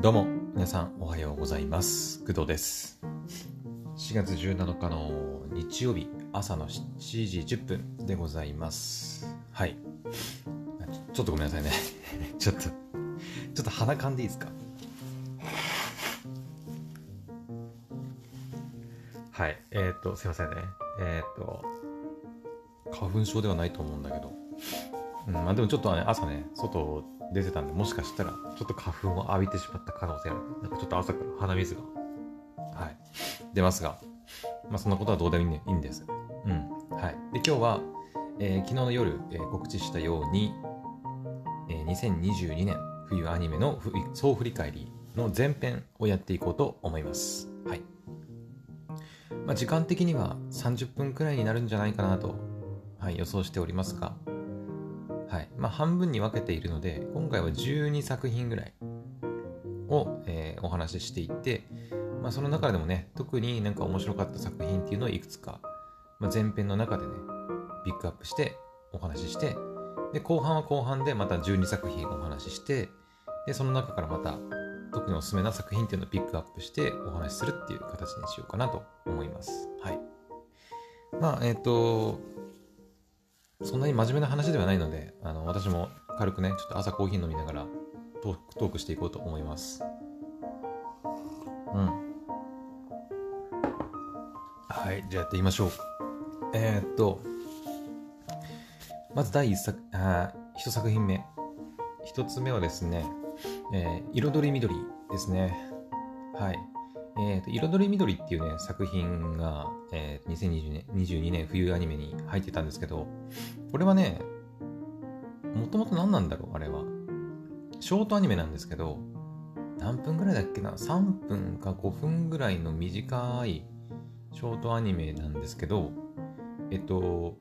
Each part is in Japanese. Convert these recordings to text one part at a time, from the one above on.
どうも、皆さんおはようございます。工藤です。4月17日の日曜日朝の7時10分でございます。はい。ちょちょっとごめんなさいね。ちょっと、ちょっと鼻かんでいいですか？はい。えっ、と、すいませんね。えっ、と、花粉症ではないと思うんだけど、うん、まあでもちょっとね、朝ね、外出てたんで、もしかしたら、ちょっと花粉を浴びてしまった可能性ある。なんかちょっと朝から鼻水が、はい、出ますが、まあそんなことはどうでもいい,、ね、いいんです。うん。はい。で、今日は、えー昨日の夜、えー告知したように、えー2022年冬アニメの総振り返りの前編をやっていこうと思います。はい。まあ時間的には30分くらいになるんじゃないかなと、はい、予想しておりますが、はい。まあ、半分に分けているので、今回は12作品ぐらいを、えーお話ししていって、まあ、その中でもね、特になんか面白かった作品っていうのをいくつか、まあ、前編の中でね、ピックアップしてお話しして、で、後半は後半でまた12作品お話しして、で、その中からまた特におすすめな作品っていうのをピックアップしてお話しするっていう形にしようかなと思います。はい。まあ、えっ、と、そんなに真面目な話ではないので、あの私も軽くね、ちょっと朝コーヒー飲みながらトークトークしていこうと思います。うん。はい、じゃあやってみましょう。えー、っと、まず第一作、あー一作品目。一つ目はですね、えー彩り緑ですね。はい。えーと、彩り緑っていうね、作品が、えー2022年 ,22 年冬アニメに入ってたんですけど、これはね、もともと何なんだろう、あれは。ショートアニメなんですけど、何分ぐらいだっけな ?3 分か5分ぐらいの短いショートアニメなんですけど、えっと、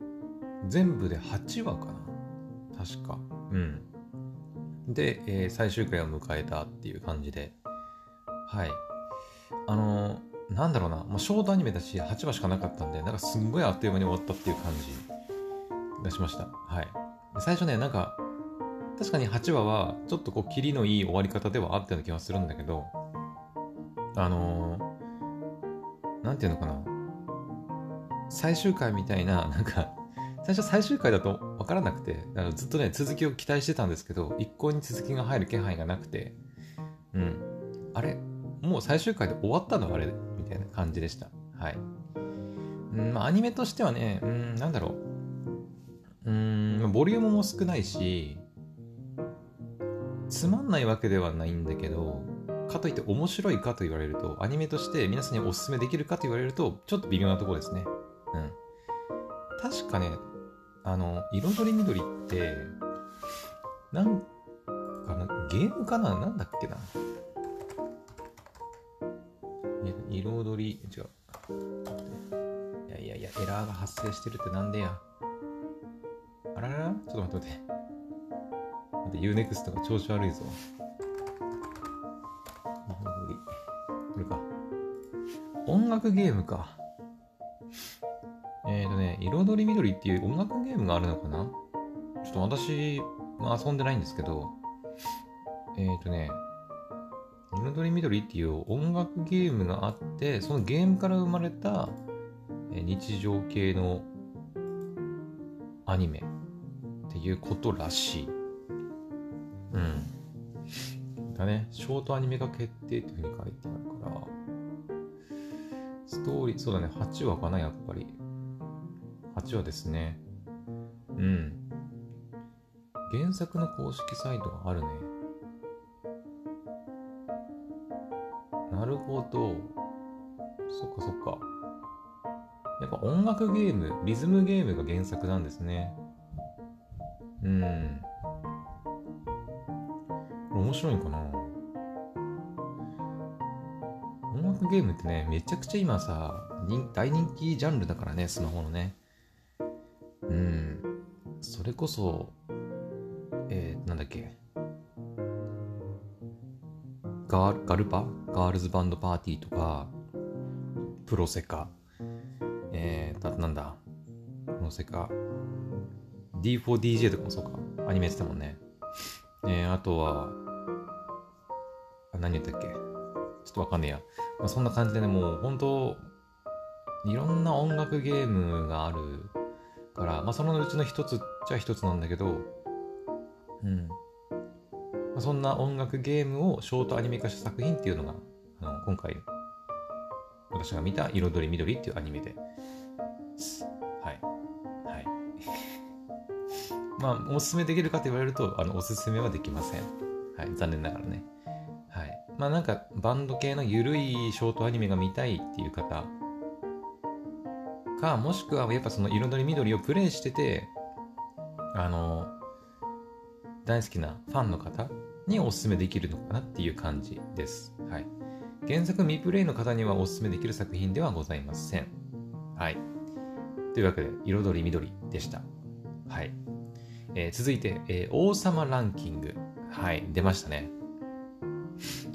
全部で8話かな？確か。うん。で、えー最終回を迎えたっていう感じで、はい。あのーなんだろうな、まあ、ショートアニメだし、8話しかなかったんで、なんかすんごいあっという間に終わったっていう感じがしました。はい。最初ね、なんか、確かに8話は、ちょっとこう、キリのいい終わり方ではあったような気がするんだけど、あのーなんていうのかな、最終回みたいな、なんか、最初最終回だと分からなくて、ずっとね、続きを期待してたんですけど、一向に続きが入る気配がなくて、うん。あれもう最終回で終わったのあれみたいな感じでした。はい。うん、まあ、アニメとしてはね、うん、なんだろう。うん、ボリュームも少ないし、つまんないわけではないんだけど、かといって面白いかと言われると、アニメとして皆さんにおすすめできるかと言われると、ちょっと微妙なところですね。うん。確かね、あの、彩り緑って、なんかな、ゲームかななんだっけな。彩り、違う。いやいやいや、エラーが発生してるってなんでや？あららちょっと待って待って。待って、UNEXT が調子悪いぞ。彩りこれか。音楽ゲームか。えーとね、彩り緑っていう音楽ゲームがあるのかな？ちょっと私は遊んでないんですけど、えーとね、彩り緑っていう音楽ゲームがあって、そのゲームから生まれた日常系のアニメっていうことらしい。うん。だね、ショートアニメ化決定っていうふうに書いてあるから、ストーリー、そうだね、8話かな、やっぱり。8話ですね。うん。原作の公式サイトがあるね。なるほど。そっかそっか。やっぱ音楽ゲーム、リズムゲームが原作なんですね。うん。これ面白いんかな音楽ゲームってね、めちゃくちゃ今さ、大人気ジャンルだからね、スマホのね。うん。それこそ、えー、なんだっけ。ガガルパ？ガールズバンドパーティーとか、プロセカ、えー、あとなんだ、プロセカ、D4DJ とかもそうか、アニメやってたもんね。えー、あとは、何言ったっけ？ちょっとわかんねえや。まあ、そんな感じでね、もう本当、いろんな音楽ゲームがあるから、まあ、そのうちの一つっちゃ一つなんだけど、うん。そんな音楽ゲームをショートアニメ化した作品っていうのが、あの今回、私が見た彩り緑っていうアニメで、はい。はい。まあ、おすすめできるかと言われると、あの、おすすめはできません。はい。残念ながらね。はい。まあ、なんか、バンド系のゆるいショートアニメが見たいっていう方か、もしくはやっぱその彩り緑をプレイしてて、あの、大好きなファンの方におすすめできるのかなっていう感じです。はい。原作未プレイの方にはおすすめできる作品ではございません。はい。というわけで、彩り緑でした。はい。えー、続いて、えー、王様ランキング。はい、出ましたね。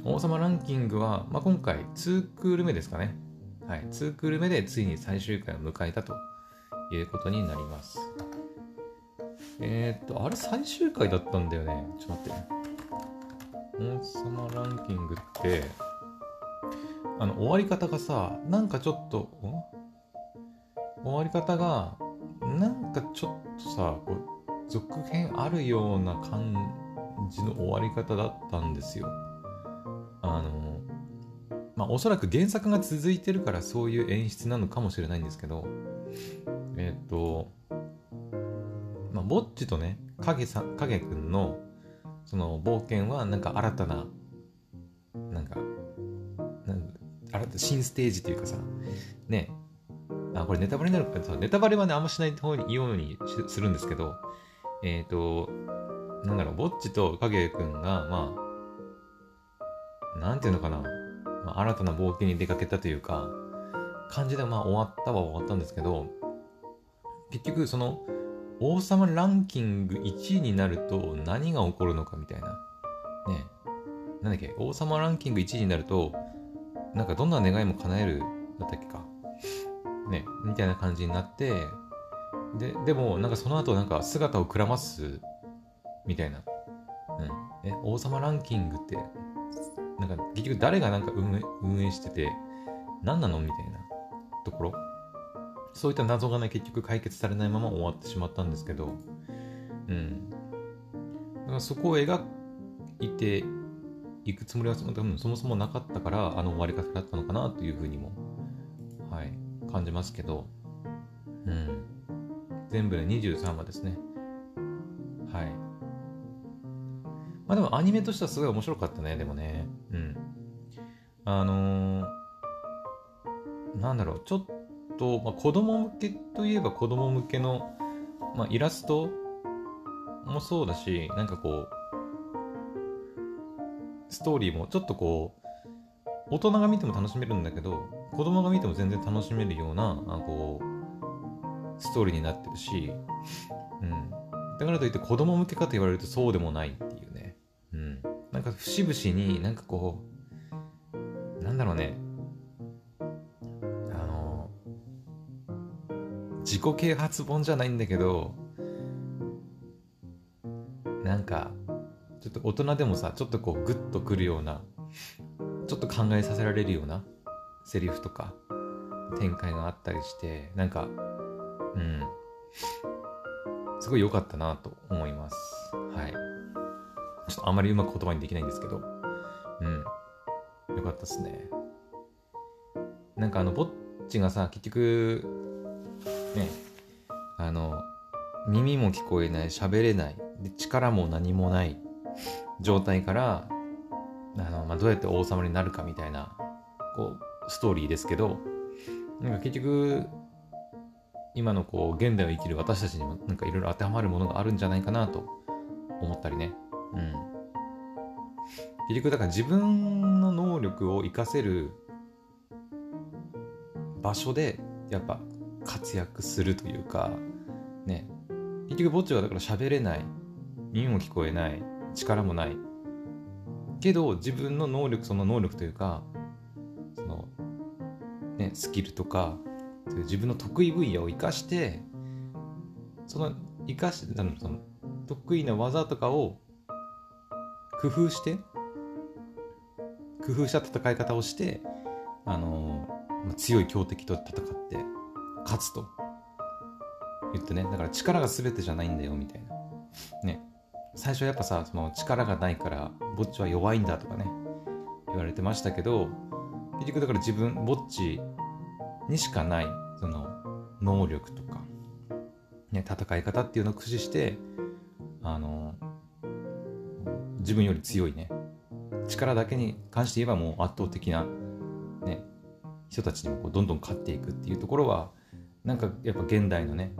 王様ランキングは、まあ、今回2クール目ですかね。はい、2クール目でついに最終回を迎えたということになります。えー、っと、あれ最終回だったんだよね。ちょっと待って。王様ランキングって、あの、終わり方がさ、なんかちょっと、終わり方が、なんかちょっとさ、こう続編あるような感じの終わり方だったんですよ。あの、まあ、おそらく原作が続いてるからそういう演出なのかもしれないんですけど、えっ、ー、と、まあ、ぼっちとね、影さ、影くんの、その冒険はなんか新たな、なんか、新た新ステージというかさ、ね、あ、これネタバレになるかネタバレはね、あんましない方に言うようにするんですけど、えっ、ー、と、なんだろう、ぼっちと影くんが、まあ、なんていうのかな、まあ、新たな冒険に出かけたというか、感じでまあ終わったは終わったんですけど、結局その、王様ランキング1位になると何が起こるのかみたいな。ねなんだっけ、王様ランキング1位になると、なんかどんな願いも叶えるだったっけか？ね、みたいな感じになって、で、でも、なんかその後なんか姿をくらますみたいな。うん。え、王様ランキングって、なんか結局誰がなんか運営運営してて、何なの？みたいなところ。そういった謎がね、結局解決されないまま終わってしまったんですけど、うん。だからそこを描いていくつもりはそもそもなかったから、あの終わり方だったのかなというふうにも、はい、感じますけど、うん。全部で23話ですね。はい。まあでもアニメとしてはすごい面白かったね、でもね。うん。あのー、なんだろう、ちょっと、まあ、子供向けといえば子供向けの、まあ、イラストもそうだし、なんかこう、ストーリーもちょっとこう、大人が見ても楽しめるんだけど、子供が見ても全然楽しめるような、あこう、ストーリーになってるし、うん。だからといって子供向けかと言われるとそうでもないっていうね。うん。なんか節々になんかこう、なんだろうね。自己啓発本じゃないんだけど、なんか、ちょっと大人でもさ、ちょっとこうグッとくるようなちょっと考えさせられるようなセリフとか展開があったりしてなんかうん。すごい良かったなと思います。はい。ちょっとあまりうまく言葉にできないんですけど。うん。良かったっすね。なんかあのぼっちがさ結局ねあの耳も聞こえない喋れない力も何もない状態からあの、まあ、どうやって王様になるかみたいな、こう、ストーリーですけど、なんか結局、今のこう、現代を生きる私たちにもなんかいろいろ当てはまるものがあるんじゃないかなと思ったりね。うん。結局、だから自分の能力を活かせる場所で、やっぱ活躍するというか、ね。結局、墓地はだから喋れない、耳も聞こえない、力もない、けど自分の能力その能力というかその、ね、スキルとか自分の得意分野を生かしてその生かしてその得意な技とかを工夫して工夫した戦い方をしてあの強い強敵と戦って勝つと言ってねだから力が全てじゃないんだよみたいな。ね。最初やっぱさその力がないからぼっちは弱いんだとかね言われてましたけど結局だから自分ぼっちにしかないその能力とか、ね、戦い方っていうのを駆使してあの自分より強いね力だけに関して言えばもう圧倒的な、ね、人たちにもこうどんどん勝っていくっていうところはなんかやっぱ現代のね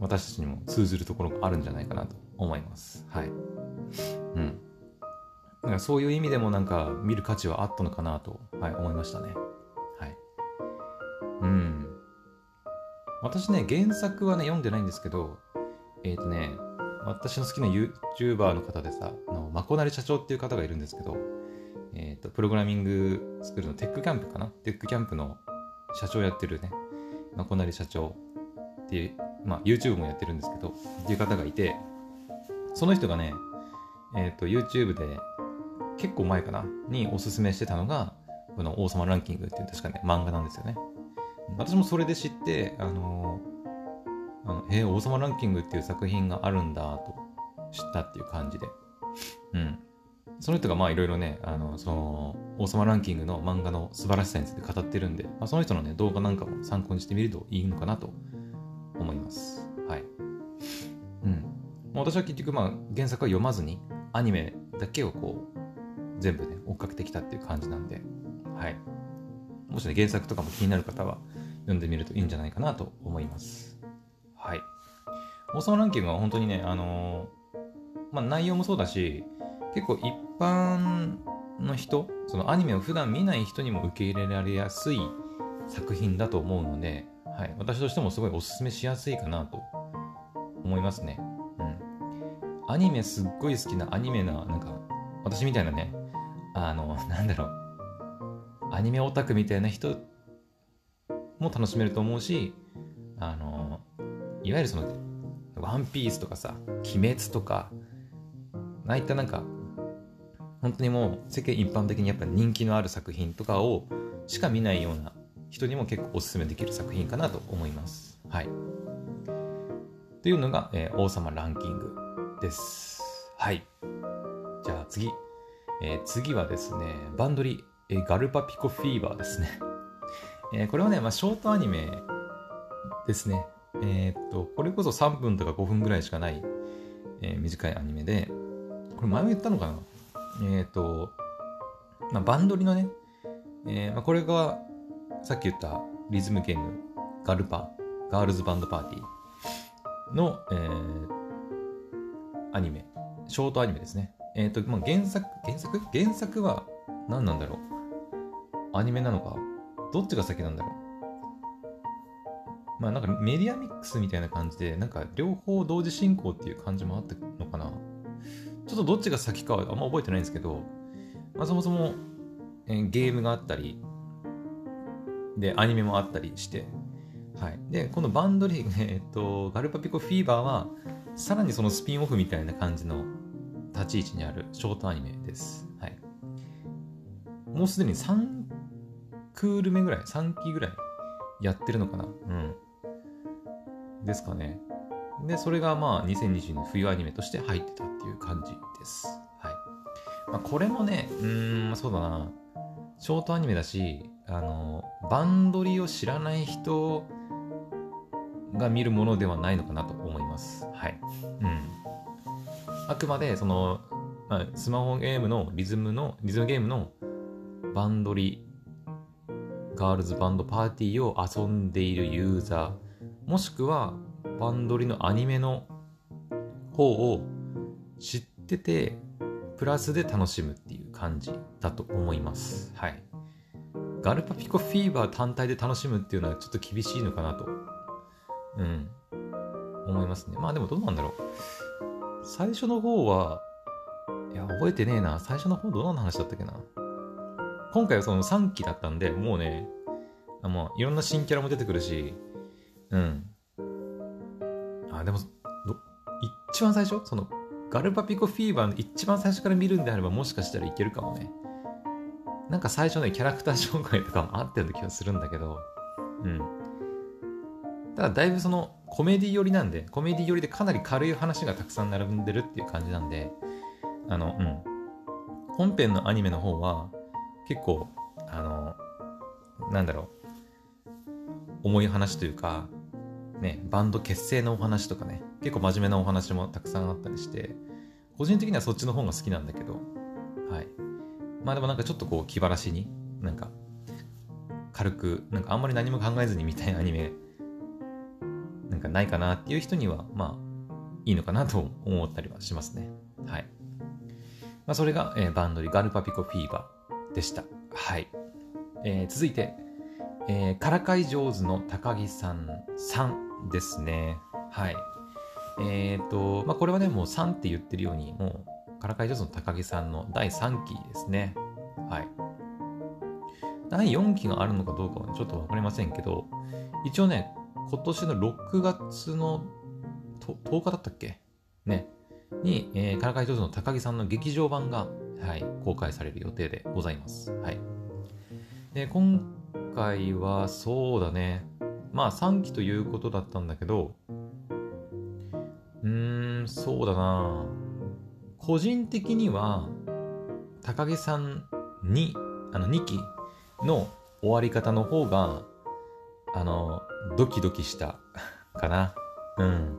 私たちにも通ずるところがあるんじゃないかなと思います。はい。うん。だかそういう意味でもなんか見る価値はあったのかなと、はい、思いましたね。はい。うん。私ね、原作はね、読んでないんですけど、えっ、ー、とね、私の好きな YouTuber の方でさ、あのまこなり社長っていう方がいるんですけど、えっ、ー、と、プログラミングスクールのテックキャンプかな？テックキャンプの社長やってるね、まこなり社長っていう、まあ、YouTube もやってるんですけど、っていう方がいて、その人がね、えっ、ー、と、YouTube で結構前かなにおすすめしてたのが、この王様ランキングっていう確かね、漫画なんですよね。私もそれで知って、あのー、あのえー、王様ランキングっていう作品があるんだと知ったっていう感じで。うん。その人がまあいろいろね、あの、その、王様ランキングの漫画の素晴らしさについて語ってるんで、まあ、その人のね、動画なんかも参考にしてみるといいのかなと思います。はい。うん。私は結局まあ原作は読まずに、アニメだけをこう、全部ね、追っかけてきたっていう感じなんで、はい。もしね、原作とかも気になる方は読んでみるといいんじゃないかなと思います。はい。王様ランキングは本当にね、あのー、まあ内容もそうだし、結構一般の人、そのアニメを普段見ない人にも受け入れられやすい作品だと思うので、はい、私としてもすごいおすすめしやすいかなと思いますね。うん。アニメすっごい好きなアニメな、なんか、私みたいなね、あの、なんだろう、アニメオタクみたいな人も楽しめると思うし、あの、いわゆるその、ワンピースとかさ、鬼滅とか、ああいったなんか、本当にもう世間一般的にやっぱ人気のある作品とかをしか見ないような人にも結構おすすめできる作品かなと思います。はい。というのが、えー、王様ランキングです。はい。じゃあ次。えー、次はですね、バンドリ、えー、ガルパピコフィーバーですね。えー、これはね、まあ、ショートアニメですね。え、っと、これこそ3分とか5分ぐらいしかない、えー、短いアニメで、これ前も言ったのかな？えっと、まあ、バンドリのね、えーまあ、これがさっき言ったリズムゲーム、ガルパ、ガールズバンドパーティーの、えー、アニメ、ショートアニメですね。えっ、ー、と、まあ、原作、原作？原作は何なんだろう？アニメなのか？どっちが先なんだろう？まあなんかメディアミックスみたいな感じで、なんか両方同時進行っていう感じもあったのかな。ちょっとどっちが先かはあんま覚えてないんですけど、まあそもそも、えー、ゲームがあったり、で、アニメもあったりして、はい。で、このバンドリー、えっと、ガルパピコフィーバーは、さらにそのスピンオフみたいな感じの立ち位置にあるショートアニメです。はい。もうすでに3クール目ぐらい、3期ぐらいやってるのかな？うん。ですかね。で、それがまあ2020年冬アニメとして入ってたいう感じです。はい。まあ、これもね、うーん、そうだな。ショートアニメだし、あの、バンドリを知らない人が見るものではないのかなと思います。はい。うん。あくまで、その、まあ、スマホゲームのリズムの、リズムゲームのバンドリ、ガールズバンドパーティーを遊んでいるユーザー、もしくはバンドリのアニメの方を知ってて、プラスで楽しむっていう感じだと思います。はい。ガルパピコフィーバー単体で楽しむっていうのはちょっと厳しいのかなと、うん、思いますね。まあでもどうなんだろう。最初の方は、いや、覚えてねえな。最初の方どんな話だったっけな。今回はその3期だったんで、もうね、あもういろんな新キャラも出てくるし、うん。あ、でも、一番最初？その、ガルパピコフィーバーの一番最初から見るんであれば、もしかしたらいけるかもね。なんか最初ね、キャラクター紹介とかもあってる気がするんだけど、うん。ただだいぶそのコメディ寄りなんで、コメディ寄りでかなり軽い話がたくさん並んでるっていう感じなんで、あの、うん。本編のアニメの方は結構、あの、なんだろう、重い話というか、ね、バンド結成のお話とかね、結構真面目なお話もたくさんあったりして、個人的にはそっちの方が好きなんだけど、はい。まあでもなんかちょっとこう気晴らしに、なんか、軽く、なんかあんまり何も考えずに見たいアニメ、なんかないかなっていう人には、まあ、いいのかなと思ったりはしますね。はい。まあそれが、えー、バンドリガルパピコフィーバーでした。はい。えー、続いて、えー、からかい上手の高木さん3ですね。はい。えっ、ー、と、まあ、これはね、もう3って言ってるように、もう、からかい上手の高木さんの第3期ですね。はい。第4期があるのかどうかは、ね、ちょっとわかりませんけど、一応ね、今年の6月の10日だったっけ？ね。に、えー、からかい上手の高木さんの劇場版が、はい、公開される予定でございます。はい。で、今回はそうだね。まあ3期ということだったんだけど、うーん、そうだな個人的には、高木さんに、あの2期の終わり方の方が、あの、ドキドキしたかな。うん。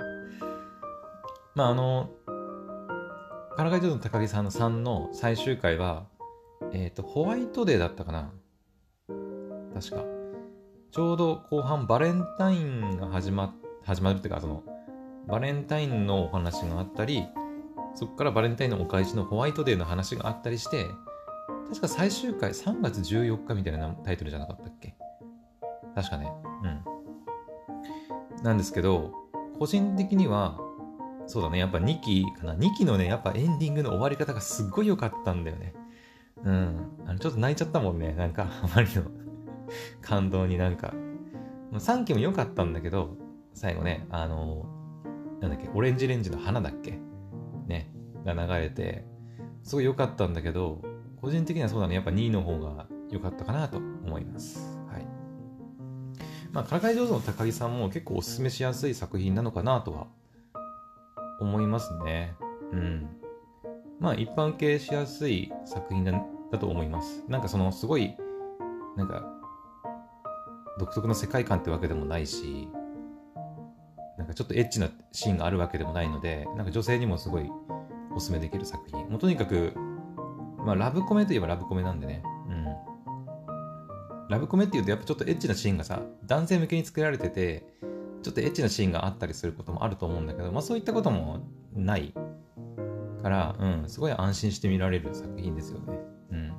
まああの、からかい上手の高木さんの3の最終回は、えっ、ー、と、ホワイトデーだったかな。確か。ちょうど後半バレンタインが始ま、始まるっていうか、その、バレンタインのお話があったり、そこからバレンタインのお返しのホワイトデーの話があったりして、確か最終回3月14日みたいなタイトルじゃなかったっけ？確かね。うん。なんですけど、個人的には、そうだね、やっぱ2期かな。2期のね、やっぱエンディングの終わり方がすっごい良かったんだよね。うん。あの、ちょっと泣いちゃったもんね。なんか、あまりの 感動になんか。3期も良かったんだけど、最後ね、あのなんだっけ、オレンジレンジの花だっけ？ね、が流れて、すごい良かったんだけど、個人的にはそうだね、やっぱ2位の方が良かったかなと思います。はい。まあ、からかい上手の高木さんも結構おすすめしやすい作品なのかなとは思いますね。うん。まあ、一般受けしやすい作品だだと思います。なんかその、すごい、なんか、独特の世界観ってわけでもないし、なんかちょっとエッチなシーンがあるわけでもないので、なんか女性にもすごいおすすめできる作品。もうとにかく、まあラブコメといえばラブコメなんでね。うん。ラブコメっていうとやっぱちょっとエッチなシーンがさ、男性向けに作られてて、ちょっとエッチなシーンがあったりすることもあると思うんだけど、まあそういったこともないから、うん、すごい安心して見られる作品ですよね。うん。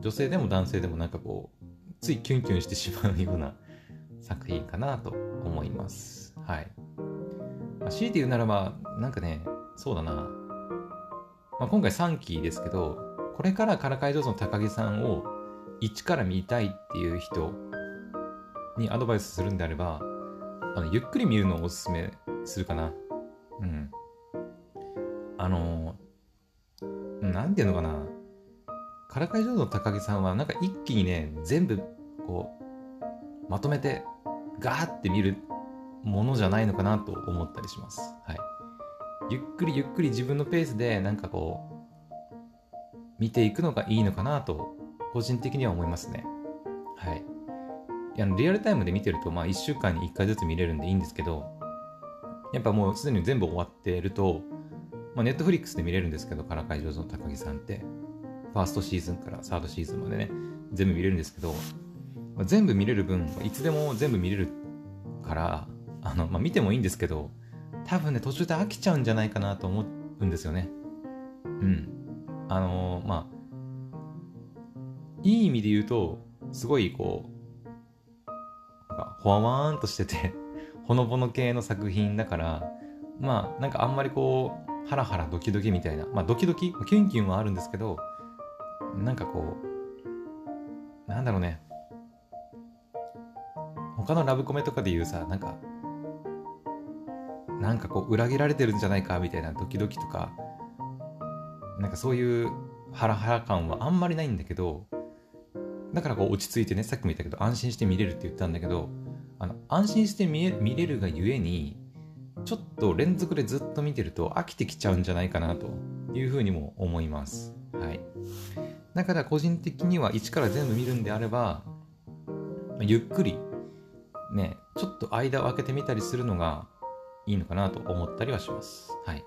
女性でも男性でもなんかこう、ついキュンキュンしてしまうような作品かなと思います。はい。まあ、強いて言うならば、なんかね、そうだな。まあ、今回3期ですけど、これからからかい上手の高木さんを一から見たいっていう人にアドバイスするんであれば、あのゆっくり見るのをおすすめするかな。うん。あのなんていうのかな。からかい上手の高木さんは、なんか一気にね、全部、こう、まとめて、ガーって見るものじゃないのかなと思ったりします。はい。ゆっくりゆっくり自分のペースでなんかこう、見ていくのがいいのかなと、個人的には思いますね。はい。いやリアルタイムで見てると、まあ1週間に1回ずつ見れるんでいいんですけど、やっぱもうすでに全部終わってると、まあ、ネットフリックスで見れるんですけど、からかい上手の高木さんって、ファーストシーズンからサードシーズンまでね、全部見れるんですけど、まあ、全部見れる分、いつでも全部見れるから、あの、まあ、見てもいいんですけど、多分ね、途中で飽きちゃうんじゃないかなと思うんですよね。うん。あのー、まあ、いい意味で言うと、すごいこう、なん、ほわわーんとしてて ほのぼの系の作品だから、まあ、なんかあんまりこう、ハラハラドキドキみたいな、まあ、ドキドキ、キュンキュンはあるんですけど、なんかこう、なんだろうね。他のラブコメとかで言うさ、なんか、なんかこう裏切られてるんじゃないかみたいなドキドキとかなんかそういうハラハラ感はあんまりないんだけどだからこう落ち着いてね、さっきも言ったけど、安心して見れるって言ったんだけど、あの安心して見見れるがゆえに、ちょっと連続でずっと見てると飽きてきちゃうんじゃないかなというふうにも思います。はい。だから個人的には一から全部見るんであれば、ゆっくり、ね、ちょっと間を空けてみたりするのがいいのかなと思ったりはします。はい。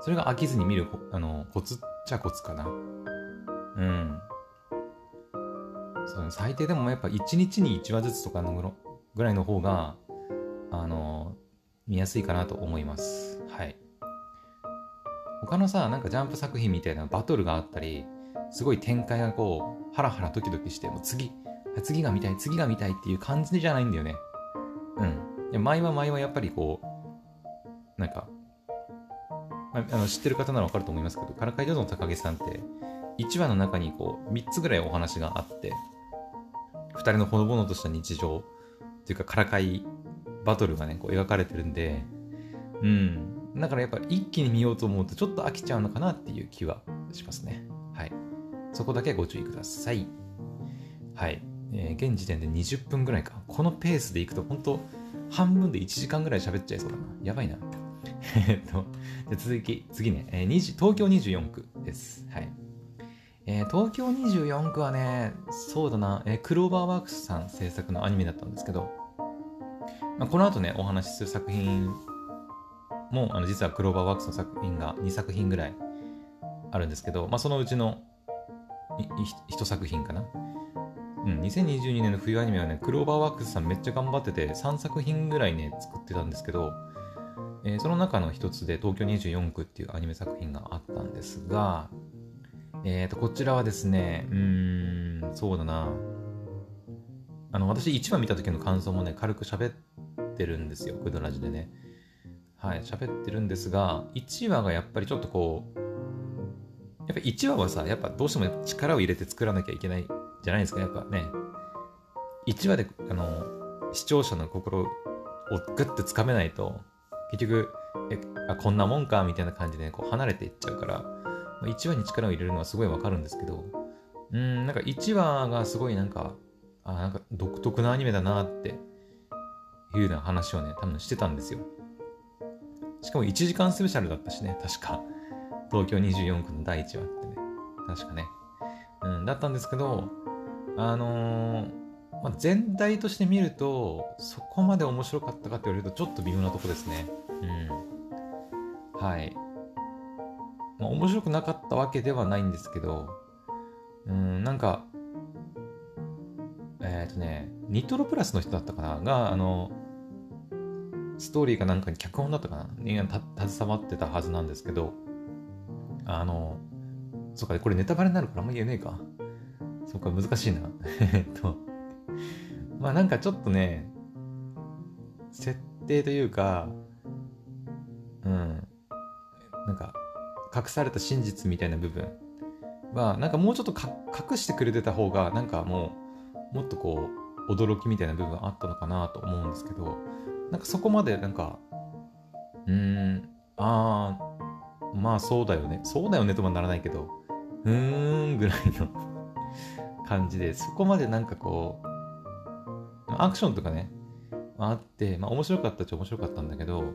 それが飽きずに見るあのコツっちゃコツかな。うん。そう、最低でもやっぱ1日に1話ずつとかのぐらいの方が、あの、見やすいかなと思います。はい。他のさ、なんかジャンプ作品みたいなバトルがあったり、すごい展開がこう、ハラハラドキドキして、もう次、次が見たい、次が見たいっていう感じじゃないんだよね。うん。いや前は前はやっぱりこう、なんか、まあ、の知ってる方ならわかると思いますけど、からかい上手の高木さんって、1話の中にこう、3つぐらいお話があって、2人のほのぼのとした日常っていうか、からかいバトルがね、こう描かれてるんで、うん。だからやっぱ一気に見ようと思うとちょっと飽きちゃうのかなっていう気はしますね。そこだけご注意ください。はい。えー、現時点で20分ぐらいか。このペースでいくと本当半分で1時間ぐらい喋っちゃいそうだな。やばいな。えっと、じゃ続き、次ね、えー、東京24区です。はい。えー、東京24区はね、そうだな、えー、クローバーワークスさん制作のアニメだったんですけど、まあ、この後ね、お話しする作品も、あの実はクローバーワークスの作品が2作品ぐらいあるんですけど、まあ、そのうちの1作品かな？うん、2022年の冬アニメはね、クローバーワークスさんめっちゃ頑張ってて、3作品ぐらいね、作ってたんですけど、えー、その中の一つで東京24区っていうアニメ作品があったんですが、えーと、こちらはですね、うーん、そうだな。あの、私1話見た時の感想もね、軽く喋ってるんですよ、クドラジでね。はい、喋ってるんですが、1話がやっぱりちょっとこう、やっぱ1話はさ、やっぱどうしても力を入れて作らなきゃいけないじゃないですか、やっぱね。1話で、あの、視聴者の心をグッてつかめないと、結局、えあこんなもんかみたいな感じで、ね、こう離れていっちゃうから、まあ、1話に力を入れるのはすごいわかるんですけど、うん、なんか1話がすごいなんか、あ、なんか独特なアニメだなっていうような話をね、多分してたんですよ。しかも1時間スペシャルだったしね、確か。東京24区の第1話ってね。確かね。うん、だったんですけど、あのー、まあ、全体として見ると、そこまで面白かったかって言われると、ちょっと微妙なとこですね。うん。はい。まあ、面白くなかったわけではないんですけど、うん、なんか、えっ、ー、とね、ニトロプラスの人だったかな？が、あの、ストーリーかなんかに脚本だったかな？に携わってたはずなんですけど、あの、そっか、これネタバレになるからあんま言えねえか。そっか、難しいな。えっと、まあなんかちょっとね、設定というか、うん、なんか、隠された真実みたいな部分は、なんかもうちょっと隠してくれてた方が、なんかもう、もっとこう、驚きみたいな部分あったのかなと思うんですけど、なんかそこまでなんか、うーん、ああ、まあそうだよね。そうだよねとはならないけど、うーんぐらいの感じで、そこまでなんかこう、アクションとかね、あって、まあ面白かったっちゃ面白かったんだけど、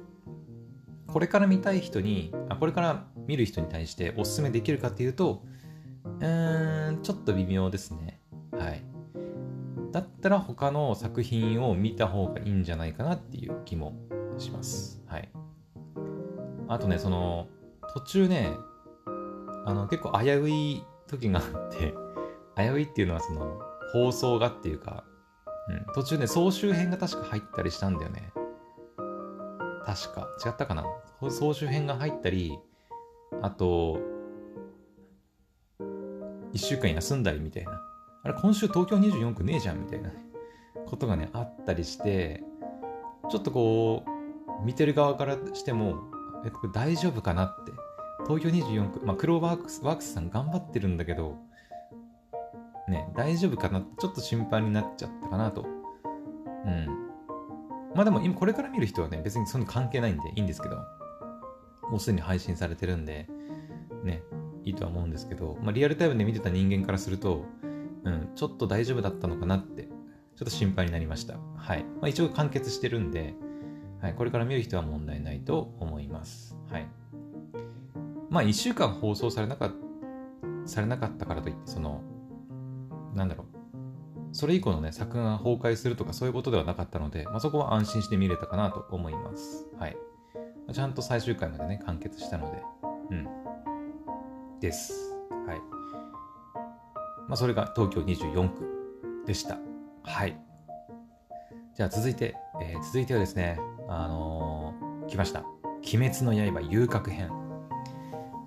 これから見たい人にあ、これから見る人に対しておすすめできるかっていうと、うーん、ちょっと微妙ですね。はい。だったら他の作品を見た方がいいんじゃないかなっていう気もします。はい。あとね、その、途中ね、あの、結構危うい時があって危ういっていうのはその、放送がっていうか、うん、途中ね、総集編が確か入ったりしたんだよね。確か。違ったかな？総集編が入ったり、あと、1週間休んだりみたいな。あれ、今週東京24区ねえじゃんみたいな ことがね、あったりして、ちょっとこう、見てる側からしても、え、大丈夫かなって。東京24区、まあ、クローバークスワークスさん頑張ってるんだけど、ね、大丈夫かなってちょっと心配になっちゃったかなと。うん。まあでも今これから見る人はね、別にそんな関係ないんでいいんですけど、もうすでに配信されてるんで、ね、いいとは思うんですけど、まあリアルタイムで見てた人間からすると、うん、ちょっと大丈夫だったのかなって、ちょっと心配になりました。はい。まあ、一応完結してるんで、はい、これから見る人は問題ないと思います。はい。まあ、1週間放送されなかされなかったからといって、その、なんだろう。それ以降のね、作画が崩壊するとかそういうことではなかったので、まあ、そこは安心して見れたかなと思います。はい。ちゃんと最終回までね、完結したので、うん。です。はい。まあ、それが東京24区でした。はい。じゃあ続いて、えー、続いてはですね、あのー、来ました。鬼滅の刃遊郭編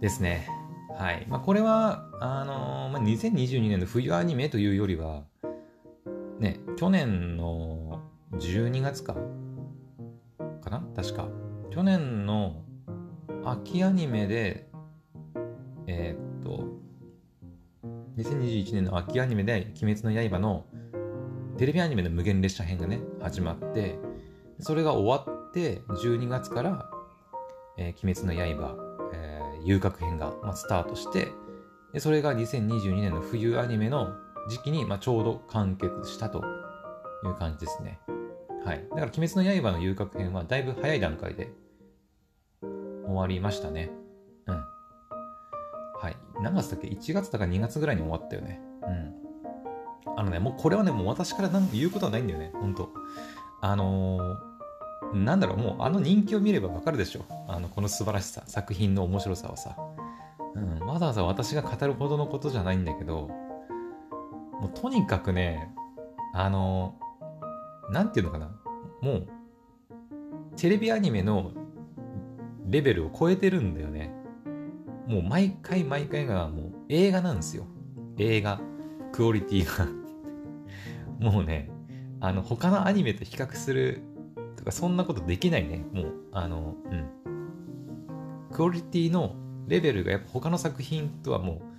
ですね。はい。まあ、これは、あのー、まあ、2022年の冬アニメというよりは、ね、去年の12月かかな？確か。去年の秋アニメで、えー、っと、2021年の秋アニメで、鬼滅の刃のテレビアニメの無限列車編がね、始まって、それが終わっって、12月から、えー、鬼滅の刃、えー、遊郭編が、まあ、スタートして、でそれが2022年の冬アニメの時期に、まあ、ちょうど完結したという感じですね。はい。だから、鬼滅の刃の遊郭編はだいぶ早い段階で終わりましたね。うん。はい。何月だっけ ?1 月だか2月ぐらいに終わったよね。うん。あのね、もうこれはね、もう私から何言うことはないんだよね。ほんと。あのー、なんだろう、もうあの人気を見ればわかるでしょ。あの、この素晴らしさ、作品の面白さはさ。うん、わざわざ私が語るほどのことじゃないんだけど、もうとにかくね、あのー、なんていうのかな。もう、テレビアニメのレベルを超えてるんだよね。もう毎回毎回がもう映画なんですよ。映画。クオリティが もうね、あの、他のアニメと比較するか、そんなことできないね。もう、あの、うん。クオリティのレベルがやっぱ他の作品とはもう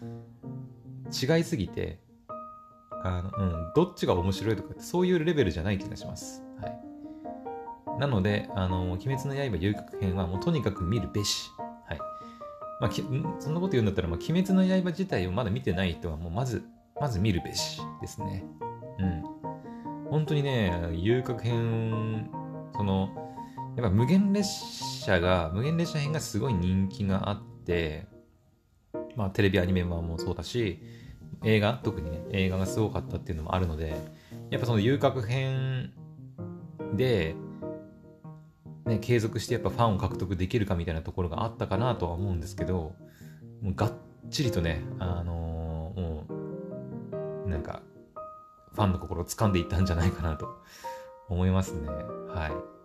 違いすぎて、あの、うん、どっちが面白いとかってそういうレベルじゃない気がします。はい。なので、あの、鬼滅の刃遊郭編はもうとにかく見るべし。はい。まあ、そんなこと言うんだったら、まあ、鬼滅の刃自体をまだ見てない人はもうまず、まず見るべしですね。うん。本当にね、遊郭編、その、やっぱ無限列車が、無限列車編がすごい人気があって、まあテレビアニメ版もそうだし、映画、特にね、映画がすごかったっていうのもあるので、やっぱその遊郭編で、ね、継続してやっぱファンを獲得できるかみたいなところがあったかなとは思うんですけど、もうがっちりとね、あのー、もう、なんか、ファンの心を掴んでいったんじゃないかなと思いますね。はい。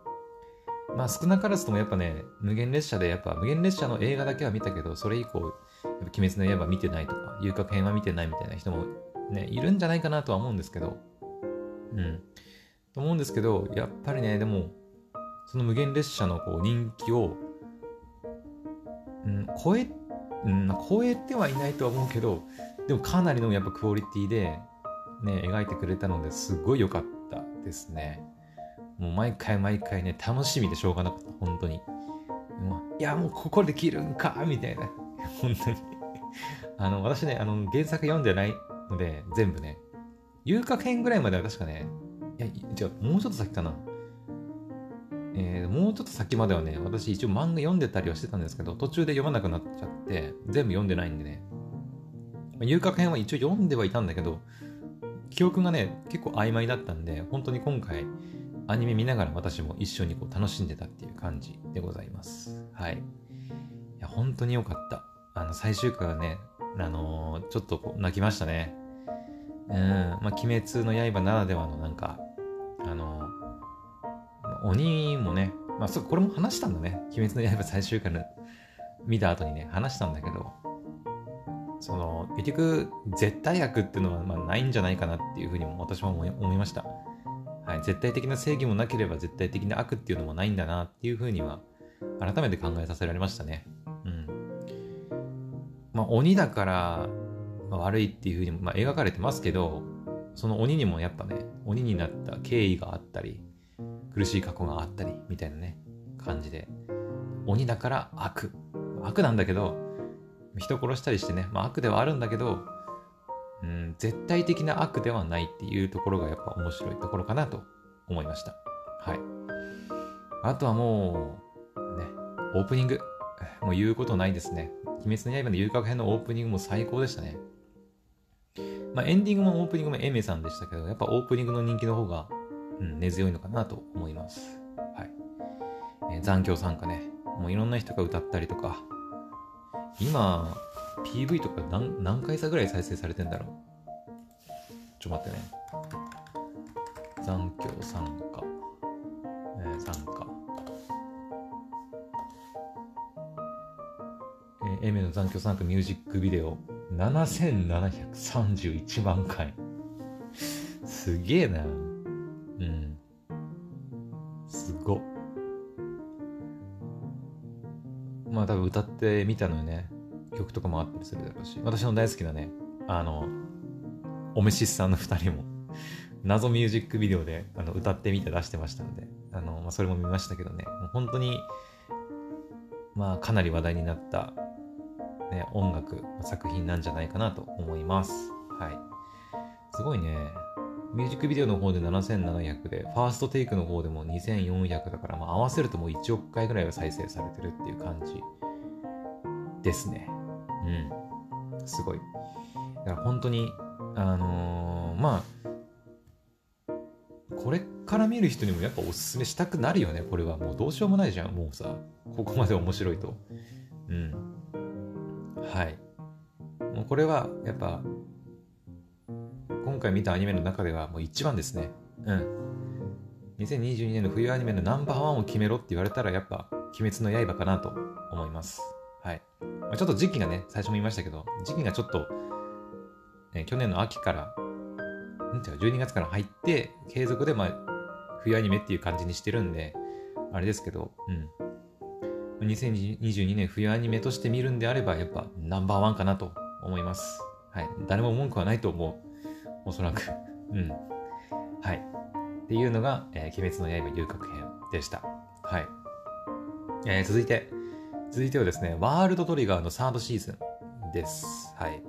まあ少なからずともやっぱね、無限列車でやっぱ無限列車の映画だけは見たけど、それ以降、やっぱ鬼滅の刃見てないとか、遊郭編は見てないみたいな人もね、いるんじゃないかなとは思うんですけど、うん。と思うんですけど、やっぱりね、でも、その無限列車のこう人気を、うん、超え、うん、超えてはいないとは思うけど、でもかなりのやっぱクオリティで、ね、描いてくれたのですごい良かったですね。もう毎回毎回ね、楽しみでしょうがなかった、本当に。いや、もうここで切るんかみたいな。本当にあの、私ね、あの、原作読んでないので、全部ね、遊郭編ぐらいまでは確かね、いや、じゃもうちょっと先かな。えー、もうちょっと先まではね、私一応漫画読んでたりはしてたんですけど、途中で読まなくなっちゃって、全部読んでないんでね。遊郭編は一応読んではいたんだけど、記憶がね、結構曖昧だったんで、本当に今回、アニメ見ながら私も一緒にこう楽しんでたっていう感じでございます。はい。いや、本当に良かった。あの、最終回はね、あのー、ちょっとこう泣きましたね。うん、まあ、鬼滅の刃ならではのなんか、あの鬼もね、まあ、そこれも話したんだね。鬼滅の刃最終回の見た後にね、話したんだけど、その、結局、絶対悪っていうのはまあないんじゃないかなっていうふうにも私も思いました。はい、絶対的な正義もなければ絶対的な悪っていうのもないんだなっていうふうには、改めて考えさせられましたね。うん。まあ、鬼だから、悪いっていうふうにも、まあ、描かれてますけど、その鬼にもやっぱね、鬼になった経緯があったり、苦しい過去があったりみたいなね感じで鬼だから悪悪なんだけど人殺したりしてね、まあ、悪ではあるんだけどうん、絶対的な悪ではないっていうところがやっぱ面白いところかなと思いました。はい。あとはもう、ね、オープニング。もう言うことないですね。鬼滅の刃の遊郭編のオープニングも最高でしたね。まあ、エンディングもオープニングもエメさんでしたけど、やっぱオープニングの人気の方が、うん、根強いのかなと思います。はい。えー、残響参加ね。もういろんな人が歌ったりとか、今、PV とか何何回差ぐらい再生されてんだろう？ちょっと待ってね。残響参加。えー、参加。えー、エメの残響参加ミュージックビデオ7731万回。すげえな。まあ多分歌ってみたのよね。曲とかもあったりするだろうし。私の大好きなね、あの、おめしさんの2人も謎ミュージックビデオであの歌ってみて出してましたんで、あの、まあ、それも見ましたけどね、もう本当に、まあ、かなり話題になった、ね、音楽、作品なんじゃないかなと思います。はい。すごいね。ミュージックビデオの方で7700で、ファーストテイクの方でも2400だから、まあ、合わせるともう1億回ぐらいは再生されてるっていう感じですね。うん。すごい。だから本当に、あのー、まあ、これから見る人にもやっぱおすすめしたくなるよね、これは。もうどうしようもないじゃん、もうさ。ここまで面白いと。うん。はい。もうこれは、やっぱ、今回見たアニメの中ではもう一番ですね。うん。2022年の冬アニメのナンバーワンを決めろって言われたら、やっぱ、鬼滅の刃かなと思います。はい。まあ、ちょっと時期がね、最初も言いましたけど、時期がちょっと、ね、去年の秋から、ん違う、12月から入って、継続で、まあ、冬アニメっていう感じにしてるんで、あれですけど、うん。2022年冬アニメとして見るんであれば、やっぱナンバーワンかなと思います。はい。誰も文句はないと思う。おそらく。うん。はい。っていうのが、えー、鬼滅の刃遊郭編でした。はい。えー、続いて、続いてはですね、ワールドトリガーのサードシーズンです。はい。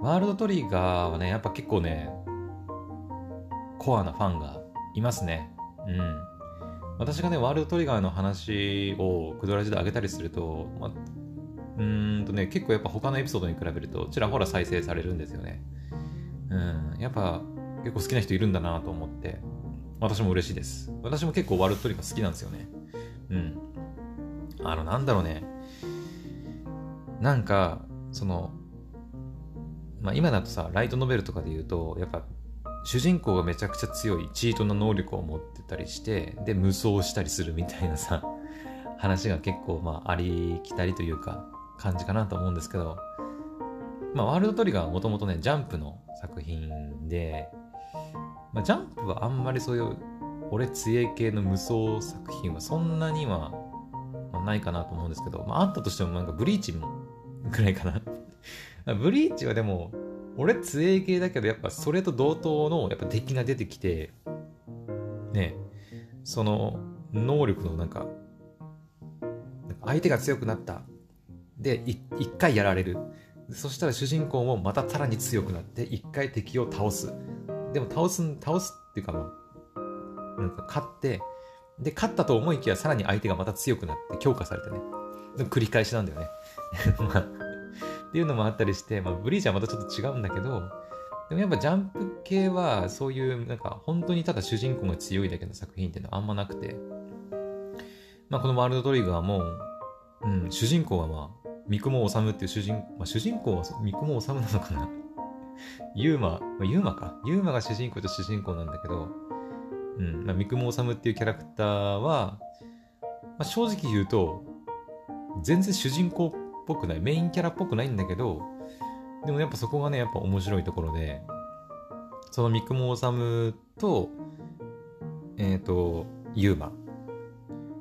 ワールドトリガーはね、やっぱ結構ね、コアなファンがいますね。うん。私がね、ワールドトリガーの話をクドラジで上げたりすると、まうんとね、結構やっぱ他のエピソードに比べると、ちらほら再生されるんですよね。うん。やっぱ結構好きな人いるんだなと思って、私も嬉しいです。私も結構ワールドトリガー好きなんですよね。うん。あの、なんだろうね。なんか、その、まあ今だとさ、ライトノベルとかで言うと、やっぱ、主人公がめちゃくちゃ強いチートの能力を持ってたりして、で、無双したりするみたいなさ、話が結構、まあ、ありきたりというか、感じかなと思うんですけど、まあ、ワールドトリガーはもともとね、ジャンプの作品で、まあ、ジャンプはあんまりそういう、俺強い系の無双作品はそんなにはないかなと思うんですけど、まあ、あったとしてもなんかブリーチもくらいかな ブリーチはでも、俺強い系だけど、やっぱそれと同等のやっぱ敵が出てきて、ね、その能力のなんか、相手が強くなった。で、一回やられる。そしたら主人公もまたさらに強くなって、一回敵を倒す。でも倒す、倒すっていうかまあ、なんか勝って、で、勝ったと思いきやさらに相手がまた強くなって強化されてね。繰り返しなんだよね。っていうのもあったりして、まあ、ブリーチはまたちょっと違うんだけど、でもやっぱジャンプ系はそういうなんか本当にただ主人公が強いだけの作品っていうのはあんまなくて、まあこのワールドトリガーも、うん、主人公はまあ、三雲治っていう主人、まあ主人公は三雲治なのかな？ユーマ、まあ、ユーマか。ユーマが主人公と主人公なんだけど、うん、まあ、三雲治っていうキャラクターは、まあ、正直言うと、全然主人公っぽくない、メインキャラっぽくないんだけど、でもやっぱそこがね、やっぱ面白いところで、その三雲治と、えっ、ー、と、ユーマ。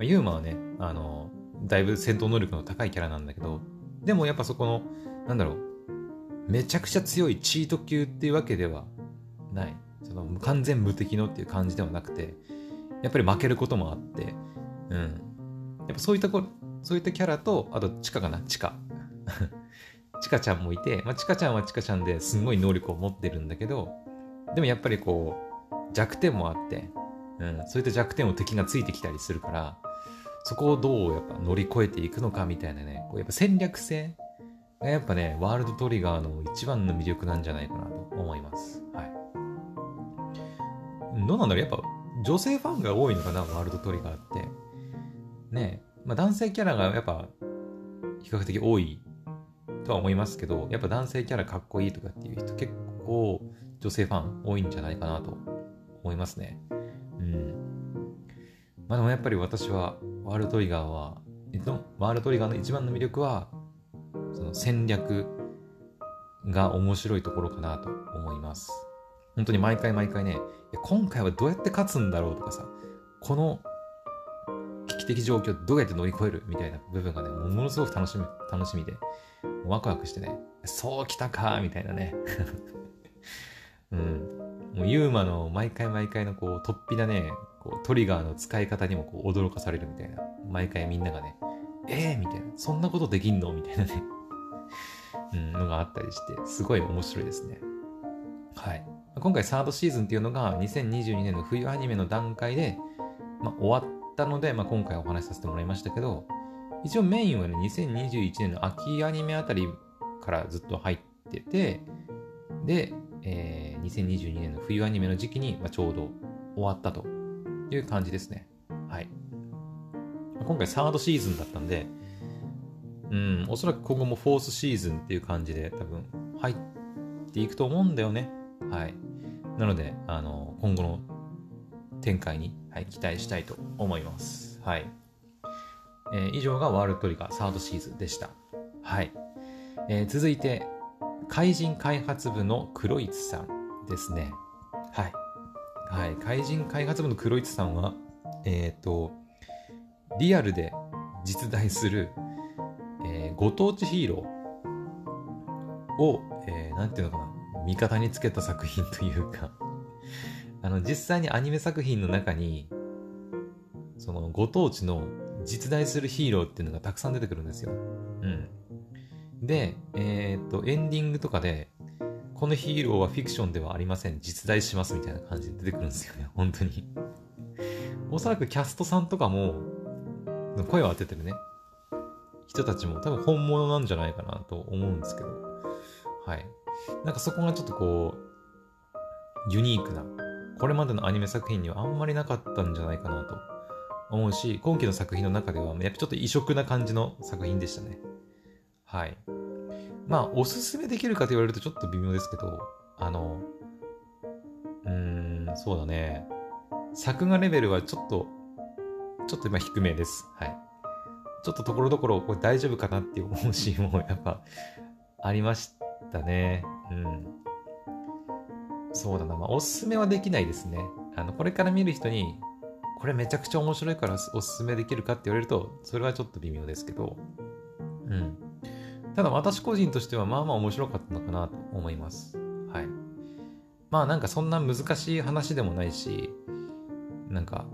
ユーマはね、あの、だいぶ戦闘能力の高いキャラなんだけど、でもやっぱそこの、なんだろう、めちゃくちゃ強いチート級っていうわけではない。その完全無敵のっていう感じではなくて、やっぱり負けることもあって、うん。やっぱそういったこ、そういったキャラと、あと、地下かな地下。チカちゃんもいて、まあ、チカちゃんはチカちゃんですごい能力を持ってるんだけど、でもやっぱりこう、弱点もあって、うん、そういった弱点を敵がついてきたりするから、そこをどうやっぱ乗り越えていくのかみたいなね、こうやっぱ戦略性がやっぱね、ワールドトリガーの一番の魅力なんじゃないかなと思います。はい。どうなんだろうやっぱ女性ファンが多いのかな、ワールドトリガーって。ねまあ男性キャラがやっぱ比較的多いとは思いますけど、やっぱ男性キャラかっこいいとかっていう人結構女性ファン多いんじゃないかなと思いますね。うん。まあでもやっぱり私はワールドトリガーは、ワールドトリガーの一番の魅力は、その戦略が面白いところかなと思います。本当に毎回毎回ね、今回はどうやって勝つんだろうとかさ、この危機的状況どうやって乗り越えるみたいな部分がね、ものすごく楽しみ、楽しみで、ワクワクしてね、そうきたかみたいなね。うん。もうユーマの毎回毎回のこう、突飛なね、こうトリガーの使い方にもこう驚かされるみたいな。毎回みんながね、えーみたいな。そんなことできんの？みたいなね。うん、のがあったりして、すごい面白いですね。はい。今回サードシーズンっていうのが2022年の冬アニメの段階で、まあ、終わったので、まあ、今回お話しさせてもらいましたけど、一応メインはね、2021年の秋アニメあたりからずっと入ってて、で、えー、2022年の冬アニメの時期に、まあ、ちょうど終わったという感じですね。はい。今回サードシーズンだったんで、うん、おそらく今後もフォースシーズンっていう感じで多分入っていくと思うんだよね。はい。なので、あの、今後の展開に、はい、期待したいと思います。はい。えー、以上がワールドトリガーサードシーズンでした。はい。えー、続いて、怪人開発部の黒市さんですね。はい。はい。怪人開発部の黒市さんは、えっ、ー、と、リアルで実在する、えー、ご当地ヒーローを、えー、なんていうのかな、味方につけた作品というか あの、実際にアニメ作品の中に、そのご当地の実在するヒーローっていうのがたくさん出てくるんですよ。うん。で、えー、っと、エンディングとかで、このヒーローはフィクションではありません。実在しますみたいな感じで出てくるんですよね。本当におそらくキャストさんとかも、声を当ててるね。人たちも多分本物なんじゃないかなと思うんですけど。はい。なんかそこがちょっとこう、ユニークな、これまでのアニメ作品にはあんまりなかったんじゃないかなと思うし、今期の作品の中では、やっぱちょっと異色な感じの作品でしたね。はい。まあ、おすすめできるかと言われるとちょっと微妙ですけど、あの、うーん、そうだね。作画レベルはちょっと、ちょっと今低めです。はい。ちょっとところどころこれ大丈夫かなって思うシーンもやっぱありましたね。うん。そうだな。まあ、おすすめはできないですね。あの、これから見る人に、これめちゃくちゃ面白いからおすすめできるかって言われると、それはちょっと微妙ですけど、うん。ただ私個人としてはまあまあ面白かったのかなと思います。はい。まあなんかそんな難しい話でもないし、なんか、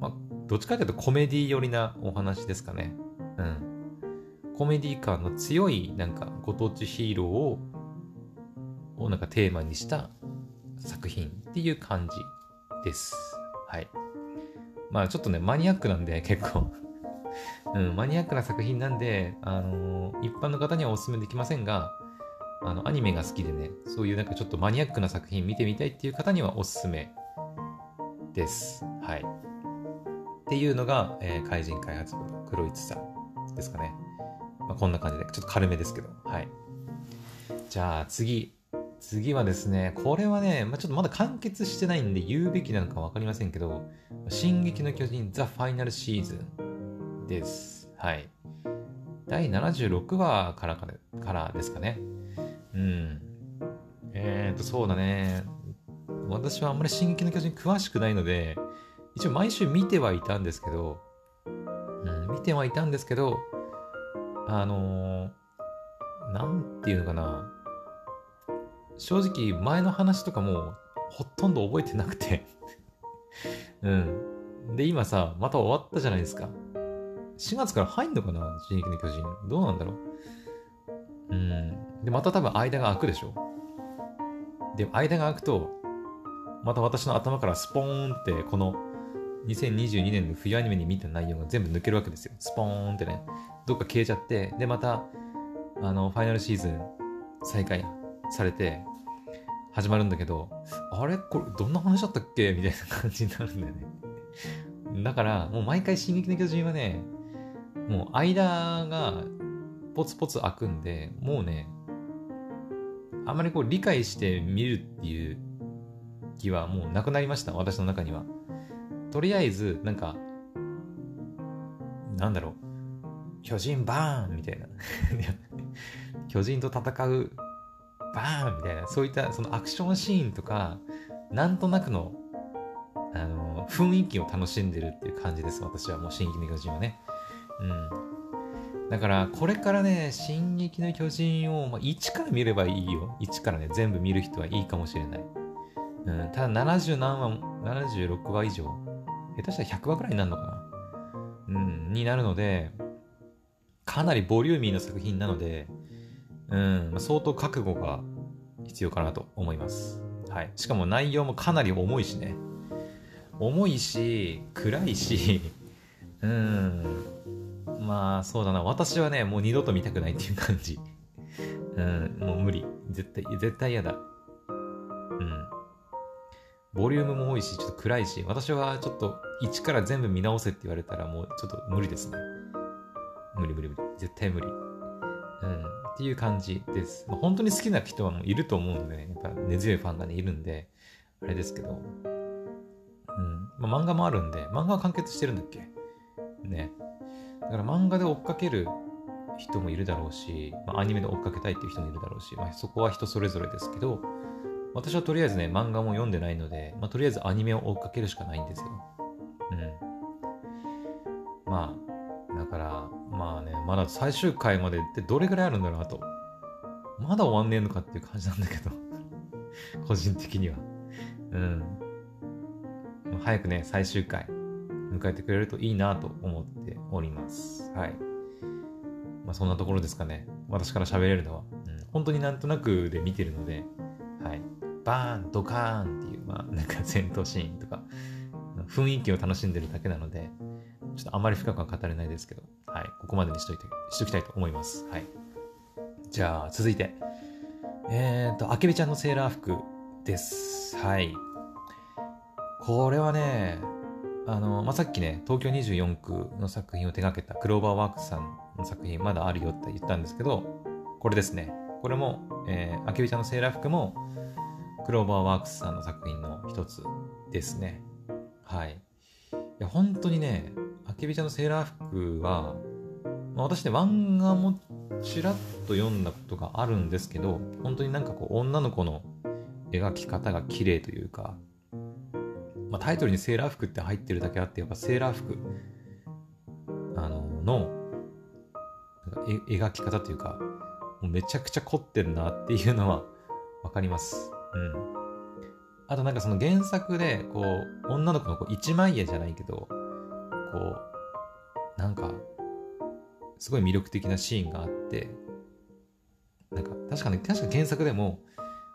まあ、どっちかというとコメディ寄りなお話ですかね。うん。コメディ感の強いなんかご当地ヒーローを、をなんかテーマにした作品っていう感じです。はい。まあちょっとね、マニアックなんで結構うん、マニアックな作品なんで、あのー、一般の方にはお勧めできませんが、あの、アニメが好きでね、そういうなんかちょっとマニアックな作品見てみたいっていう方にはおすすめです。はい。っていうのが、えー、怪人開発部の黒市さんですかね。まあ、こんな感じで、ちょっと軽めですけど、はい。じゃあ次、次はですね、これはね、まあ、ちょっとまだ完結してないんで言うべきなのか分かりませんけど、進撃の巨人ザ・ファイナルシーズンです。はい。第76話からかねからですかね。うん。えーと、そうだね。私はあんまり進撃の巨人詳しくないので、一応毎週見てはいたんですけど、うん、見てはいたんですけど、あのー、なんていうのかな。正直前の話とかもほとんど覚えてなくてうん。で、今さ、また終わったじゃないですか。4月から入んのかな？進撃の巨人。どうなんだろう？うん。で、また多分間が空くでしょ？で、間が空くと、また私の頭からスポーンって、この2022年の冬アニメに見た内容が全部抜けるわけですよ。スポーンってね。どっか消えちゃって、で、また、あの、ファイナルシーズン再開されて、始まるんだけど、あれ？これ、どんな話だったっけ？みたいな感じになるんだよね。だから、もう毎回、進撃の巨人はね、もう間がポツポツ開くんで、もうね、あまりこう理解して見るっていう気はもうなくなりました、私の中には。とりあえず、なんか、なんだろう、巨人バーンみたいな。巨人と戦うバーンみたいな、そういったそのアクションシーンとか、なんとなくの、あの、雰囲気を楽しんでるっていう感じです、私はもう、進撃の巨人はね。うん。だから、これからね、進撃の巨人を、まあ、1から見ればいいよ。1からね、全部見る人はいいかもしれない。うん、ただ70何話、76話以上、下手したら100話くらいになるのかなうん、になるので、かなりボリューミーな作品なので、うん、相当覚悟が必要かなと思います。はい。しかも内容もかなり重いしね。重いし、暗いし、うん。まあ、そうだな。私はね、もう二度と見たくないっていう感じ。うん、もう無理。絶対、絶対嫌だ。うん。ボリュームも多いし、ちょっと暗いし、私はちょっと一から全部見直せって言われたらもうちょっと無理ですね。無理無理無理。絶対無理。うん。っていう感じです。まあ、本当に好きな人はもういると思うので、ね、やっぱ根強いファンがね、いるんで、あれですけど。うん。まあ、漫画もあるんで、漫画は完結してるんだっけ？ね。だから漫画で追っかける人もいるだろうし、まあ、アニメで追っかけたいっていう人もいるだろうし、まあ、そこは人それぞれですけど、私はとりあえずね、漫画も読んでないので、まあ、とりあえずアニメを追っかけるしかないんですよ。うん。まあ、だから、まあね、まだ最終回までってどれぐらいあるんだろうなと。まだ終わんねえのかっていう感じなんだけど。個人的には。うん。早くね、最終回迎えてくれるといいなと思っております。はい。まあそんなところですかね。私から喋れるのは。うん、本当になんとなくで見てるので、はい。バーン、ドカーンっていう、まあ なんか戦闘シーンとか、雰囲気を楽しんでるだけなので、ちょっとあまり深くは語れないですけど、はい。ここまでにしといて、しときたいと思います。はい。じゃあ、続いて。えっ、ー、と、あけびちゃんのセーラー服です。はい。これはね、あの、まあ、さっきね、東京24区の作品を手掛けたクローバーワークスさんの作品まだあるよって言ったんですけど、これですね。これも、えー、あけびちゃんのセーラー服も、クローバーワークスさんの作品の一つですね。はい。いや、本当にね、あけびちゃんのセーラー服は、まあ、私ね、漫画もちらっと読んだことがあるんですけど、本当になんかこう、女の子の描き方が綺麗というか、まあ、タイトルにセーラー服って入ってるだけあって、やっぱセーラー服、あの、の、描き方というか、もうめちゃくちゃ凝ってるなっていうのはわかります。うん。あとなんかその原作で、こう、女の子のこう一枚絵じゃないけど、こう、なんか、すごい魅力的なシーンがあって、なんか、確かに、確か原作でも、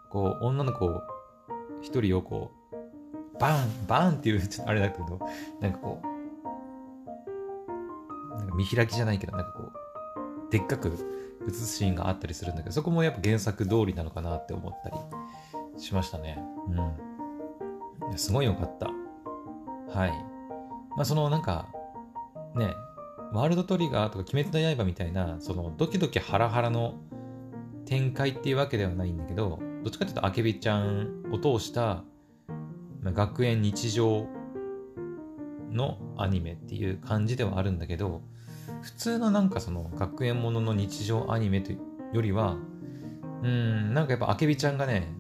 こう、女の子一人をこう、バーン、バーンっていう、あれだけど、なんかこう、なんか見開きじゃないけど、なんかこう、でっかく映すシーンがあったりするんだけど、そこもやっぱ原作通りなのかなって思ったりしましたね。うん。すごい良かった。はい。まあそのなんか、ね、ワールドトリガーとか鬼滅の刃みたいな、そのドキドキハラハラの展開っていうわけではないんだけど、どっちかっていうとあけびちゃんを通した、学園日常のアニメっていう感じではあるんだけど、普通のなんかその学園ものの日常アニメというよりは、うん、なんかやっぱあけびちゃんがね、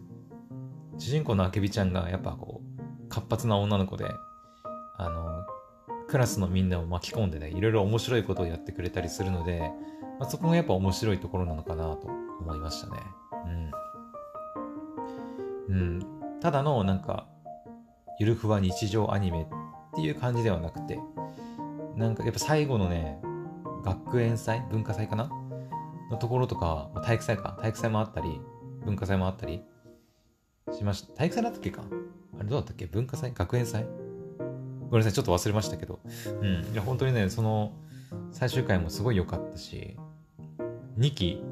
主人公のあけびちゃんがやっぱこう、活発な女の子で、あの、クラスのみんなを巻き込んでね、いろいろ面白いことをやってくれたりするので、まあ、そこがやっぱ面白いところなのかなと思いましたね。うん。うん。ただのなんか、ゆるふわ日常アニメっていう感じではなくて、なんかやっぱ最後のね、学園祭文化祭かな？のところとか、体育祭か。体育祭もあったり、文化祭もあったりしました。体育祭だったっけか？あれどうだったっけ？文化祭？学園祭？ごめんなさい、ちょっと忘れましたけど。うん。いや、本当にね、その、最終回もすごい良かったし、2期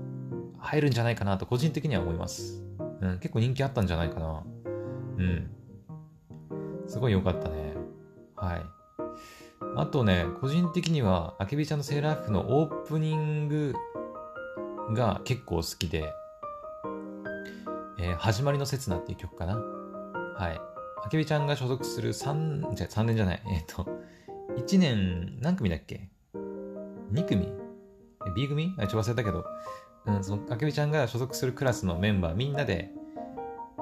入るんじゃないかなと個人的には思います。うん、結構人気あったんじゃないかな。うん。すごい良かったね。はい。あとね、個人的には、あけびちゃんのセーラー服のオープニングが結構好きで、えー、始まりの刹那っていう曲かな。はい。あけびちゃんが所属する3、じゃ、3年じゃない。えっ、ー、と、1年、何組だっけ ?2 組 ?B 組？あ、ちょっと忘れたけど、うん、その、あけびちゃんが所属するクラスのメンバーみんなで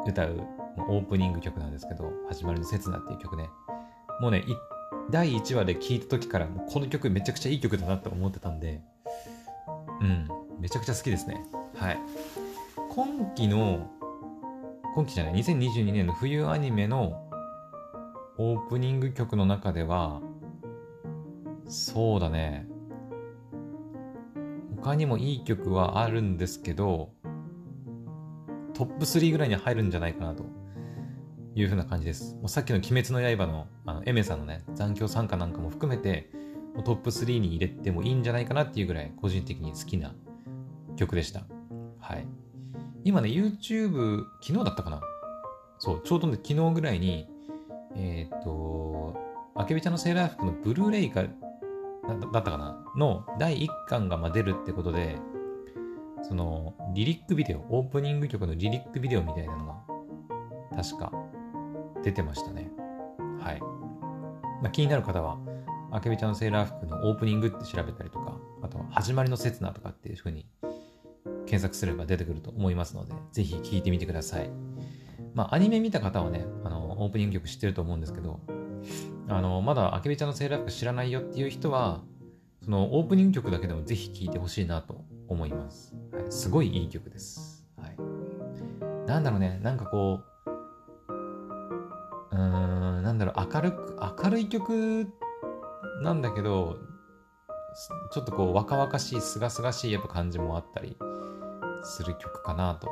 歌うオープニング曲なんですけど、始まりの刹那っていう曲ね。もうね、第1話で聴いた時から、この曲めちゃくちゃいい曲だなって思ってたんで、うん、めちゃくちゃ好きですね。はい。今期の今期じゃない、2022年の冬アニメのオープニング曲の中では、そうだね。他にもいい曲はあるんですけど、トップ3ぐらいに入るんじゃないかなというふうな感じです。もうさっきの鬼滅の刃のあのエメさんのね、残響参加なんかも含めて、もうトップ3に入れてもいいんじゃないかなっていうぐらい個人的に好きな曲でした。はい。今ね、YouTube、昨日だったかな？そう、ちょうどね、昨日ぐらいに、えっ、と、あけびちゃんのセーラー服のブルーレイか、だったかな？の第1巻がま出るってことで、その、リリックビデオ、オープニング曲のリリックビデオみたいなのが、確か出てましたね。はい。まあ、気になる方は、あけびちゃんのセーラー服のオープニングって調べたりとか、あとは始まりの刹那とかっていう風に検索すれば出てくると思いますので、ぜひ聴いてみてください。まあ、アニメ見た方はね、あの、オープニング曲知ってると思うんですけど、あの、まだあけびちゃんのセーラー服知らないよっていう人は、そのオープニング曲だけでもぜひ聴いてほしいなと思います。はい、すごいいい曲です。はい。なんだろうね、なんかこう、うーん、なんだろう、明るく、明るい曲なんだけど、ちょっとこう若々しい、すがすがしいやっぱ感じもあったりする曲かなと、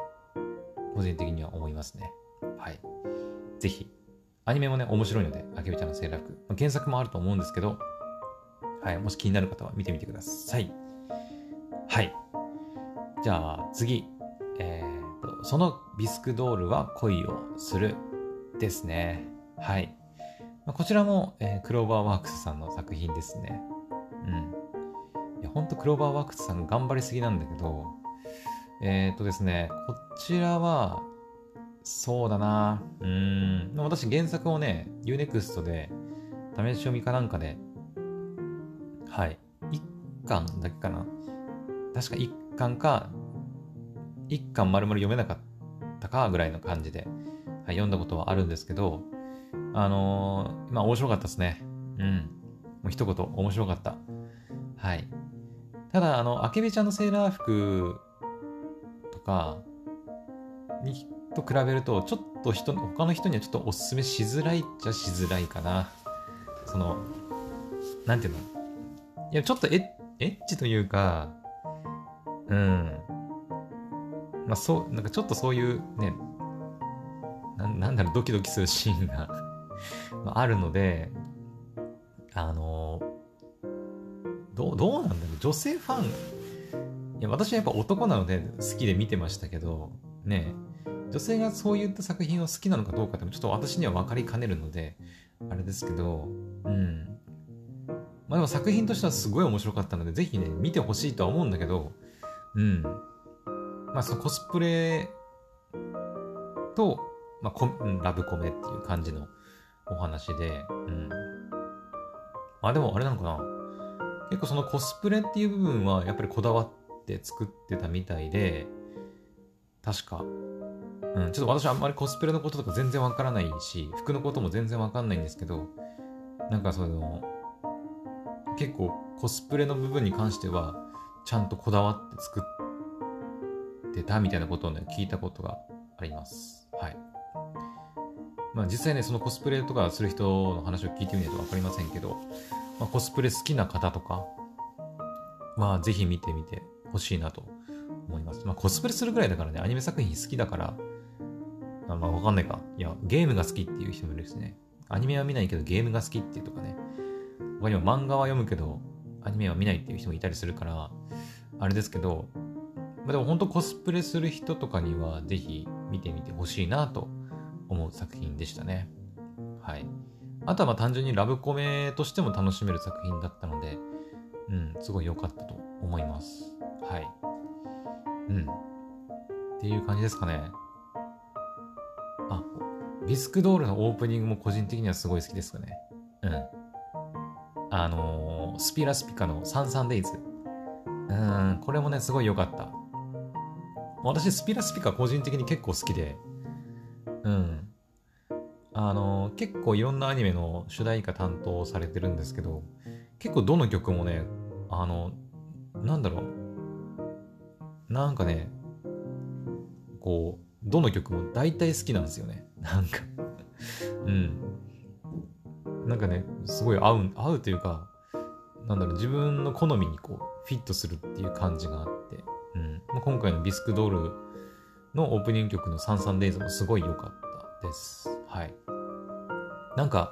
個人的には思いますね。はい。ぜひ、アニメもね、面白いので、あけびちゃんのセーラー服。まあ、原作もあると思うんですけど、はい、もし気になる方は見てみてください。はい。じゃあ次、えーと、そのビスクドールは恋をするですね。はい。こちらも、えー、クローバーワークスさんの作品ですね。うん。いや、ほんとクローバーワークスさん頑張りすぎなんだけど、えっ、とですね、こちらは、そうだなうん。私原作をね、Unext で試し読みかなんかで、はい。1巻だけかな。確か1巻か、1巻丸々読めなかったかぐらいの感じで、はい、読んだことはあるんですけど、あのー、まあ面白かったですね。うん。もう一言、面白かった。はい。ただ、あの、あけびちゃんのセーラー服とかにと比べるとちょっと人他の人にはちょっとおすすめしづらいっちゃしづらいかなそのなんていうの？いやちょっとエッチというかうんまあそうなんかちょっとそういうねななんだろうドキドキするシーンがまあるのであのどうどうなんだろう女性ファンいや私はやっぱ男なので好きで見てましたけど、ね、女性がそういった作品を好きなのかどうかってちょっと私には分かりかねるので、あれですけど、うん。まあでも作品としてはすごい面白かったので、ぜひね、見てほしいとは思うんだけど、うん。まあそのコスプレと、まあ、ラブコメっていう感じのお話で、うん。あ、でもあれなのかな結構そのコスプレっていう部分はやっぱりこだわって作ってたみたいで、確か。うん、ちょっと私あんまりコスプレのこととか全然わからないし、服のことも全然わかんないんですけど、なんかその、結構コスプレの部分に関しては、ちゃんとこだわって作ってたみたいなことをね、聞いたことがあります。まあ実際ね、そのコスプレとかする人の話を聞いてみないとわかりませんけど、まあ、コスプレ好きな方とか、まあぜひ見てみてほしいなと思います。まあ、コスプレするぐらいだからね、アニメ作品好きだから、あまあ、わかんないか。いや、ゲームが好きっていう人もいるですね。アニメは見ないけどゲームが好きっていうとかね。他にも漫画は読むけど、アニメは見ないっていう人もいたりするから、あれですけど、まあ、でも本当コスプレする人とかにはぜひ見てみてほしいなと思う作品でしたね。はい。あとはまあ単純にラブコメとしても楽しめる作品だったので、うん、すごい良かったと思います。はい。うん。っていう感じですかね。あ、ビスクドールのオープニングも個人的にはすごい好きですかね。うん。あのー、スピラスピカのサンサンデイズ。うん、これもね、すごい良かった。私、スピラスピカ個人的に結構好きで、うん。あの、結構いろんなアニメの主題歌担当されてるんですけど、結構どの曲もね、あの、なんだろう。なんかね、こう、どの曲も大体好きなんですよね。なんかうん。なんかね、すごい合う、合うというか、なんだろう、自分の好みにこう、フィットするっていう感じがあって、うん。まあ、今回のビスクドールのオープニング曲のサンサンデイズもすごい良かったです。はい。なんか、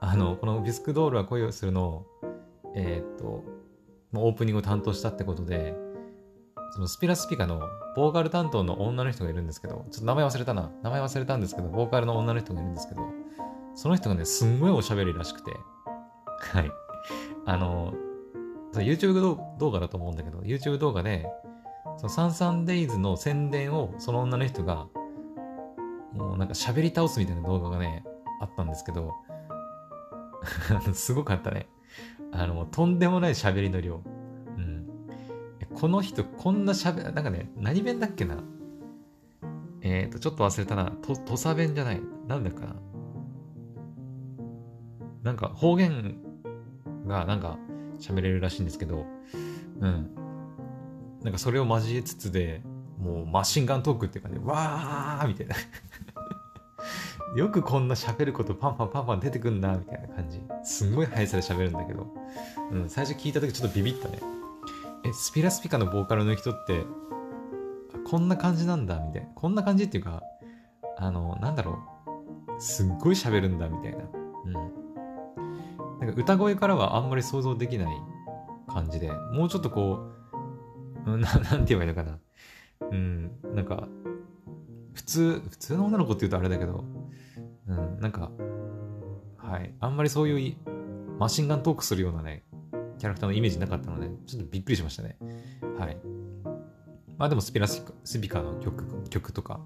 あの、このビスクドールは恋をするのを、えー、っと、オープニングを担当したってことで、そのスピラスピカのボーカル担当の女の人がいるんですけど、ちょっと名前忘れたな。名前忘れたんですけど、ボーカルの女の人がいるんですけど、その人がね、すんごいおしゃべりらしくて、はい。あの、YouTube 動画だと思うんだけど、YouTube 動画で、そのサンサンデイズの宣伝をその女の人が、もうなんか喋り倒すみたいな動画がね、あったんですけど、すごかったね。あの、とんでもない喋りの量。うん。この人、こんな喋、なんかね、何弁だっけなえっ、ー、と、ちょっと忘れたな。土佐弁じゃない。なんだかな。なんか方言がなんか喋れるらしいんですけど、うん。なんかそれを交えつつで、もうマシンガントークっていうかね、わーみたいなよくこんな喋ることパンパンパンパン出てくんな、みたいな感じ。すんごい速さで喋るんだけど、うん、最初聞いた時ちょっとビビったね。え、スピラスピカのボーカルの人って、こんな感じなんだ、みたいな。こんな感じっていうか、あの、なんだろう。すっごい喋るんだ、みたいな。うん。なんか歌声からはあんまり想像できない感じで、もうちょっとこう、うん、な なんて言えばいいのかな。うん、なんか、普通、普通の女の子って言うとあれだけど、うん、なんか、はい、あんまりそういうマシンガントークするようなね、キャラクターのイメージなかったので、ちょっとびっくりしましたね。はい。まあでもスピラスピカの曲、曲とか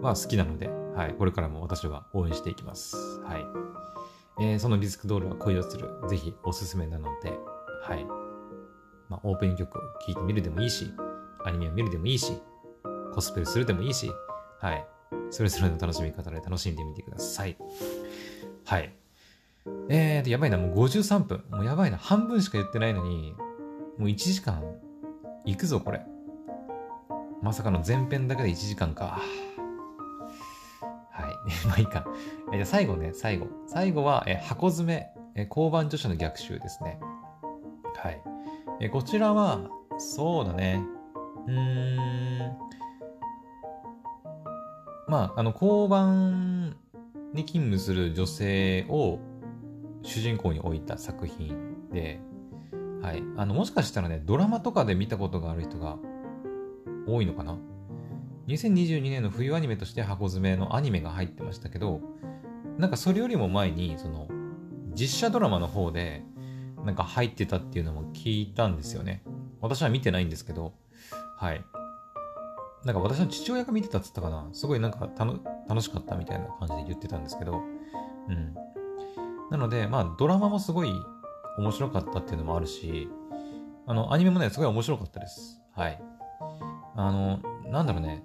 は好きなので、はい、これからも私は応援していきます。はい。えー、そのリスクドールは恋をする。ぜひおすすめなので、はい。まあ、オープニング曲を聴いてみるでもいいし、アニメを見るでもいいし、コスプレするでもいいし、はい。それぞれの楽しみ方で楽しんでみてください。はい。えーと、やばいな、もう53分。もうやばいな、半分しか言ってないのに、もう1時間、いくぞ、これ。まさかの前編だけで1時間か。はい まあいいか。えじゃ最後ね、最後。最後は、え箱詰め、え交番女子の逆襲ですね。はい。えこちらは、そうだね。うーん。まあ、あの、交番に勤務する女性を主人公に置いた作品で、はい。あの、もしかしたらね、ドラマとかで見たことがある人が多いのかな？2022年の冬アニメとして箱詰めのアニメが入ってましたけど、なんかそれよりも前に、その、実写ドラマの方で、なんか入ってたっていうのも聞いたんですよね。私は見てないんですけど、はい。なんか私の父親が見てたっつったかな。すごいなんか楽しかったみたいな感じで言ってたんですけど、うん。なので、まあドラマもすごい面白かったっていうのもあるし、あの、アニメもね、すごい面白かったです。はい。あの、なんだろうね。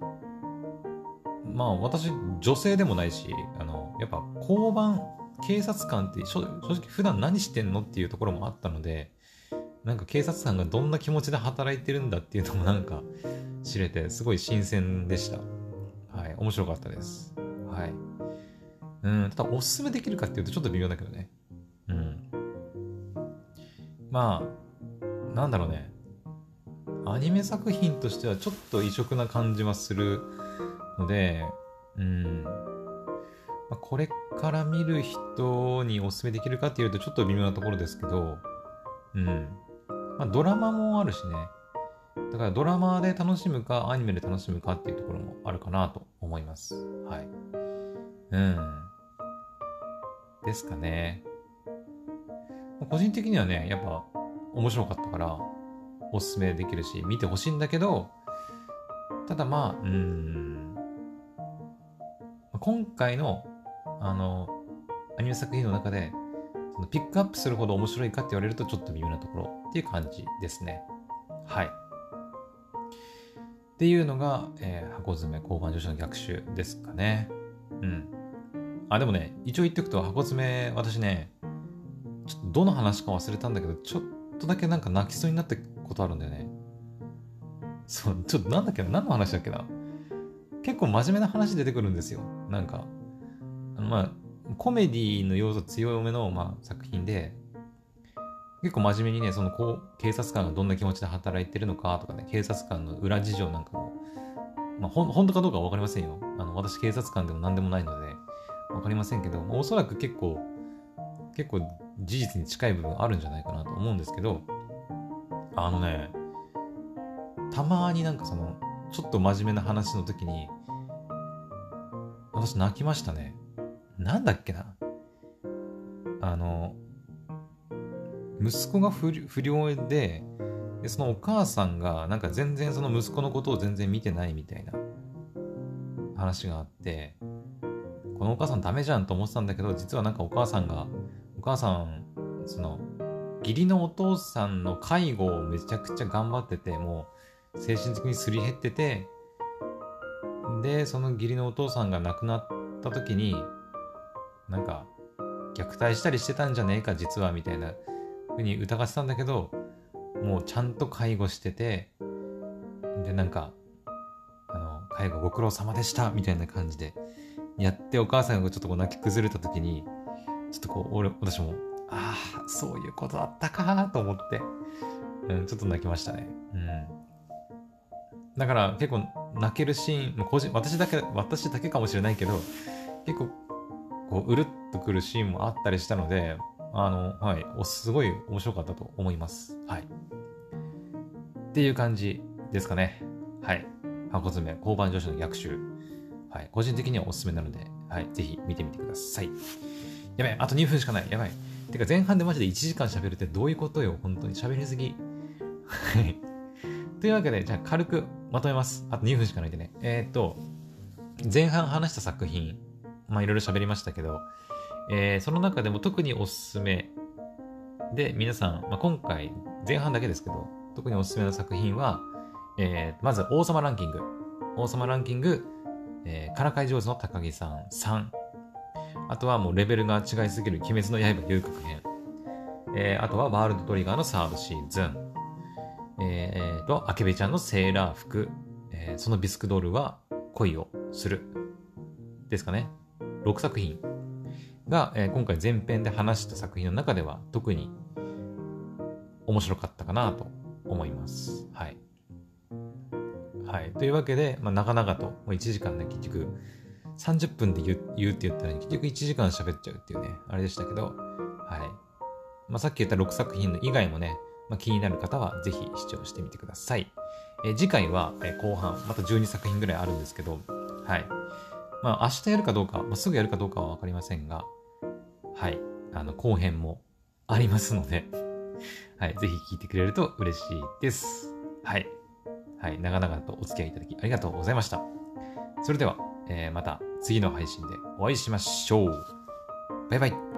まあ私、女性でもないし、あの、やっぱ交番、警察官って正直普段何してんのっていうところもあったので、なんか警察官がどんな気持ちで働いてるんだっていうのもなんか知れて、すごい新鮮でした。はい、面白かったです。はい。うん、ただおすすめできるかっていうとちょっと微妙だけどね。うん。まあ、なんだろうね。アニメ作品としてはちょっと異色な感じはするので、うん。まあ、これから見る人にお勧めできるかっていうとちょっと微妙なところですけど、うん。まあ、ドラマもあるしね。だからドラマで楽しむか、アニメで楽しむかっていうところもあるかなと思います。はい。うん。ですかね。個人的にはね、やっぱ面白かったから、おすすめできるし、見てほしいんだけど、ただまあ、うん、今回の、あの、アニメ作品の中で、ピックアップするほど面白いかって言われるとちょっと微妙なところっていう感じですね。はい。っていうのが、えー、箱詰め交番女子の逆襲ですかね。うん。あ、でもね、一応言っておくと、箱詰め、私ね、ちょっとどの話か忘れたんだけど、ちょっとだけなんか泣きそうになったことあるんだよね。そう、ちょっとなんだっけな、何の話だっけな。結構真面目な話出てくるんですよ。なんか、あのまあ、コメディの要素強めの、まあ、作品で、結構真面目にね、そのこう警察官がどんな気持ちで働いてるのかとかね、警察官の裏事情なんかも、まあ、ほ本当かどうかは分かりませんよ。あの私、警察官でも何でもないので、分かりませんけど、おそらく結構、結構事実に近い部分あるんじゃないかなと思うんですけど、あのね、たまになんかその、ちょっと真面目な話の時に、私泣きましたね。なんだっけな？あの、息子が不良でで、そのお母さんがなんか全然その息子のことを全然見てないみたいな話があって、このお母さんダメじゃんと思ってたんだけど、実はなんかお母さんが、お母さん、その、義理のお父さんの介護をめちゃくちゃ頑張ってて、もう精神的にすり減ってて、で、その義理のお父さんが亡くなった時に、なんか、虐待したりしてたんじゃねえか、実は、みたいなふうに疑ってたんだけど、もうちゃんと介護してて、で、なんか、あの、介護ご苦労様でした、みたいな感じで、やってお母さんがちょっとこう泣き崩れた時に、ちょっとこう、俺、私も、ああ、そういうことだったかと思って、うん、ちょっと泣きましたね。うん。だから結構泣けるシーン、個人私だけ、私だけかもしれないけど、結構、こう、うるっとくるシーンもあったりしたので、あの、はい、おすごい面白かったと思います。はい。っていう感じですかね。はい。箱詰め、交番女子の逆襲。はい。個人的にはおすすめなので、はい。ぜひ見てみてください。やばい。あと2分しかない。やばい。てか前半でマジで1時間喋るってどういうことよ。本当に喋りすぎ。はい。というわけで、じゃあ軽くまとめます。あと2分しかないでね。えー、っと、前半話した作品、まあいろいろ喋りましたけど、えー、その中でも特におすすめで、皆さん、まあ、今回前半だけですけど、特におすすめの作品は、えー、まず王様ランキング。王様ランキング、えー、からかい上手の高木さん3。あとはもうレベルが違いすぎる鬼滅の刃遊郭編。えー、あとはワールドトリガーのサードシーズン。えー、と、アケベちゃんのセーラー服。えー、そのビスクドールは恋をする。ですかね。6作品が、えー、今回前編で話した作品の中では特に面白かったかなと思います。はい。はい。というわけで、まあ、長々と、もう1時間ね、結局、30分で言う言うって言ったら、結局1時間喋っちゃうっていうね、あれでしたけど、はい。まあ、さっき言った6作品の以外もね、まあ、気になる方はぜひ視聴してみてください。え次回は、え後半、また12作品ぐらいあるんですけど、はい。まあ、明日やるかどうか、まあ、すぐやるかどうかはわかりませんが、はい。あの、後編もありますので、はい。ぜひ聞いてくれると嬉しいです。はい。はい。長々とお付き合いいただきありがとうございました。それでは、えー、また次の配信でお会いしましょう。バイバイ。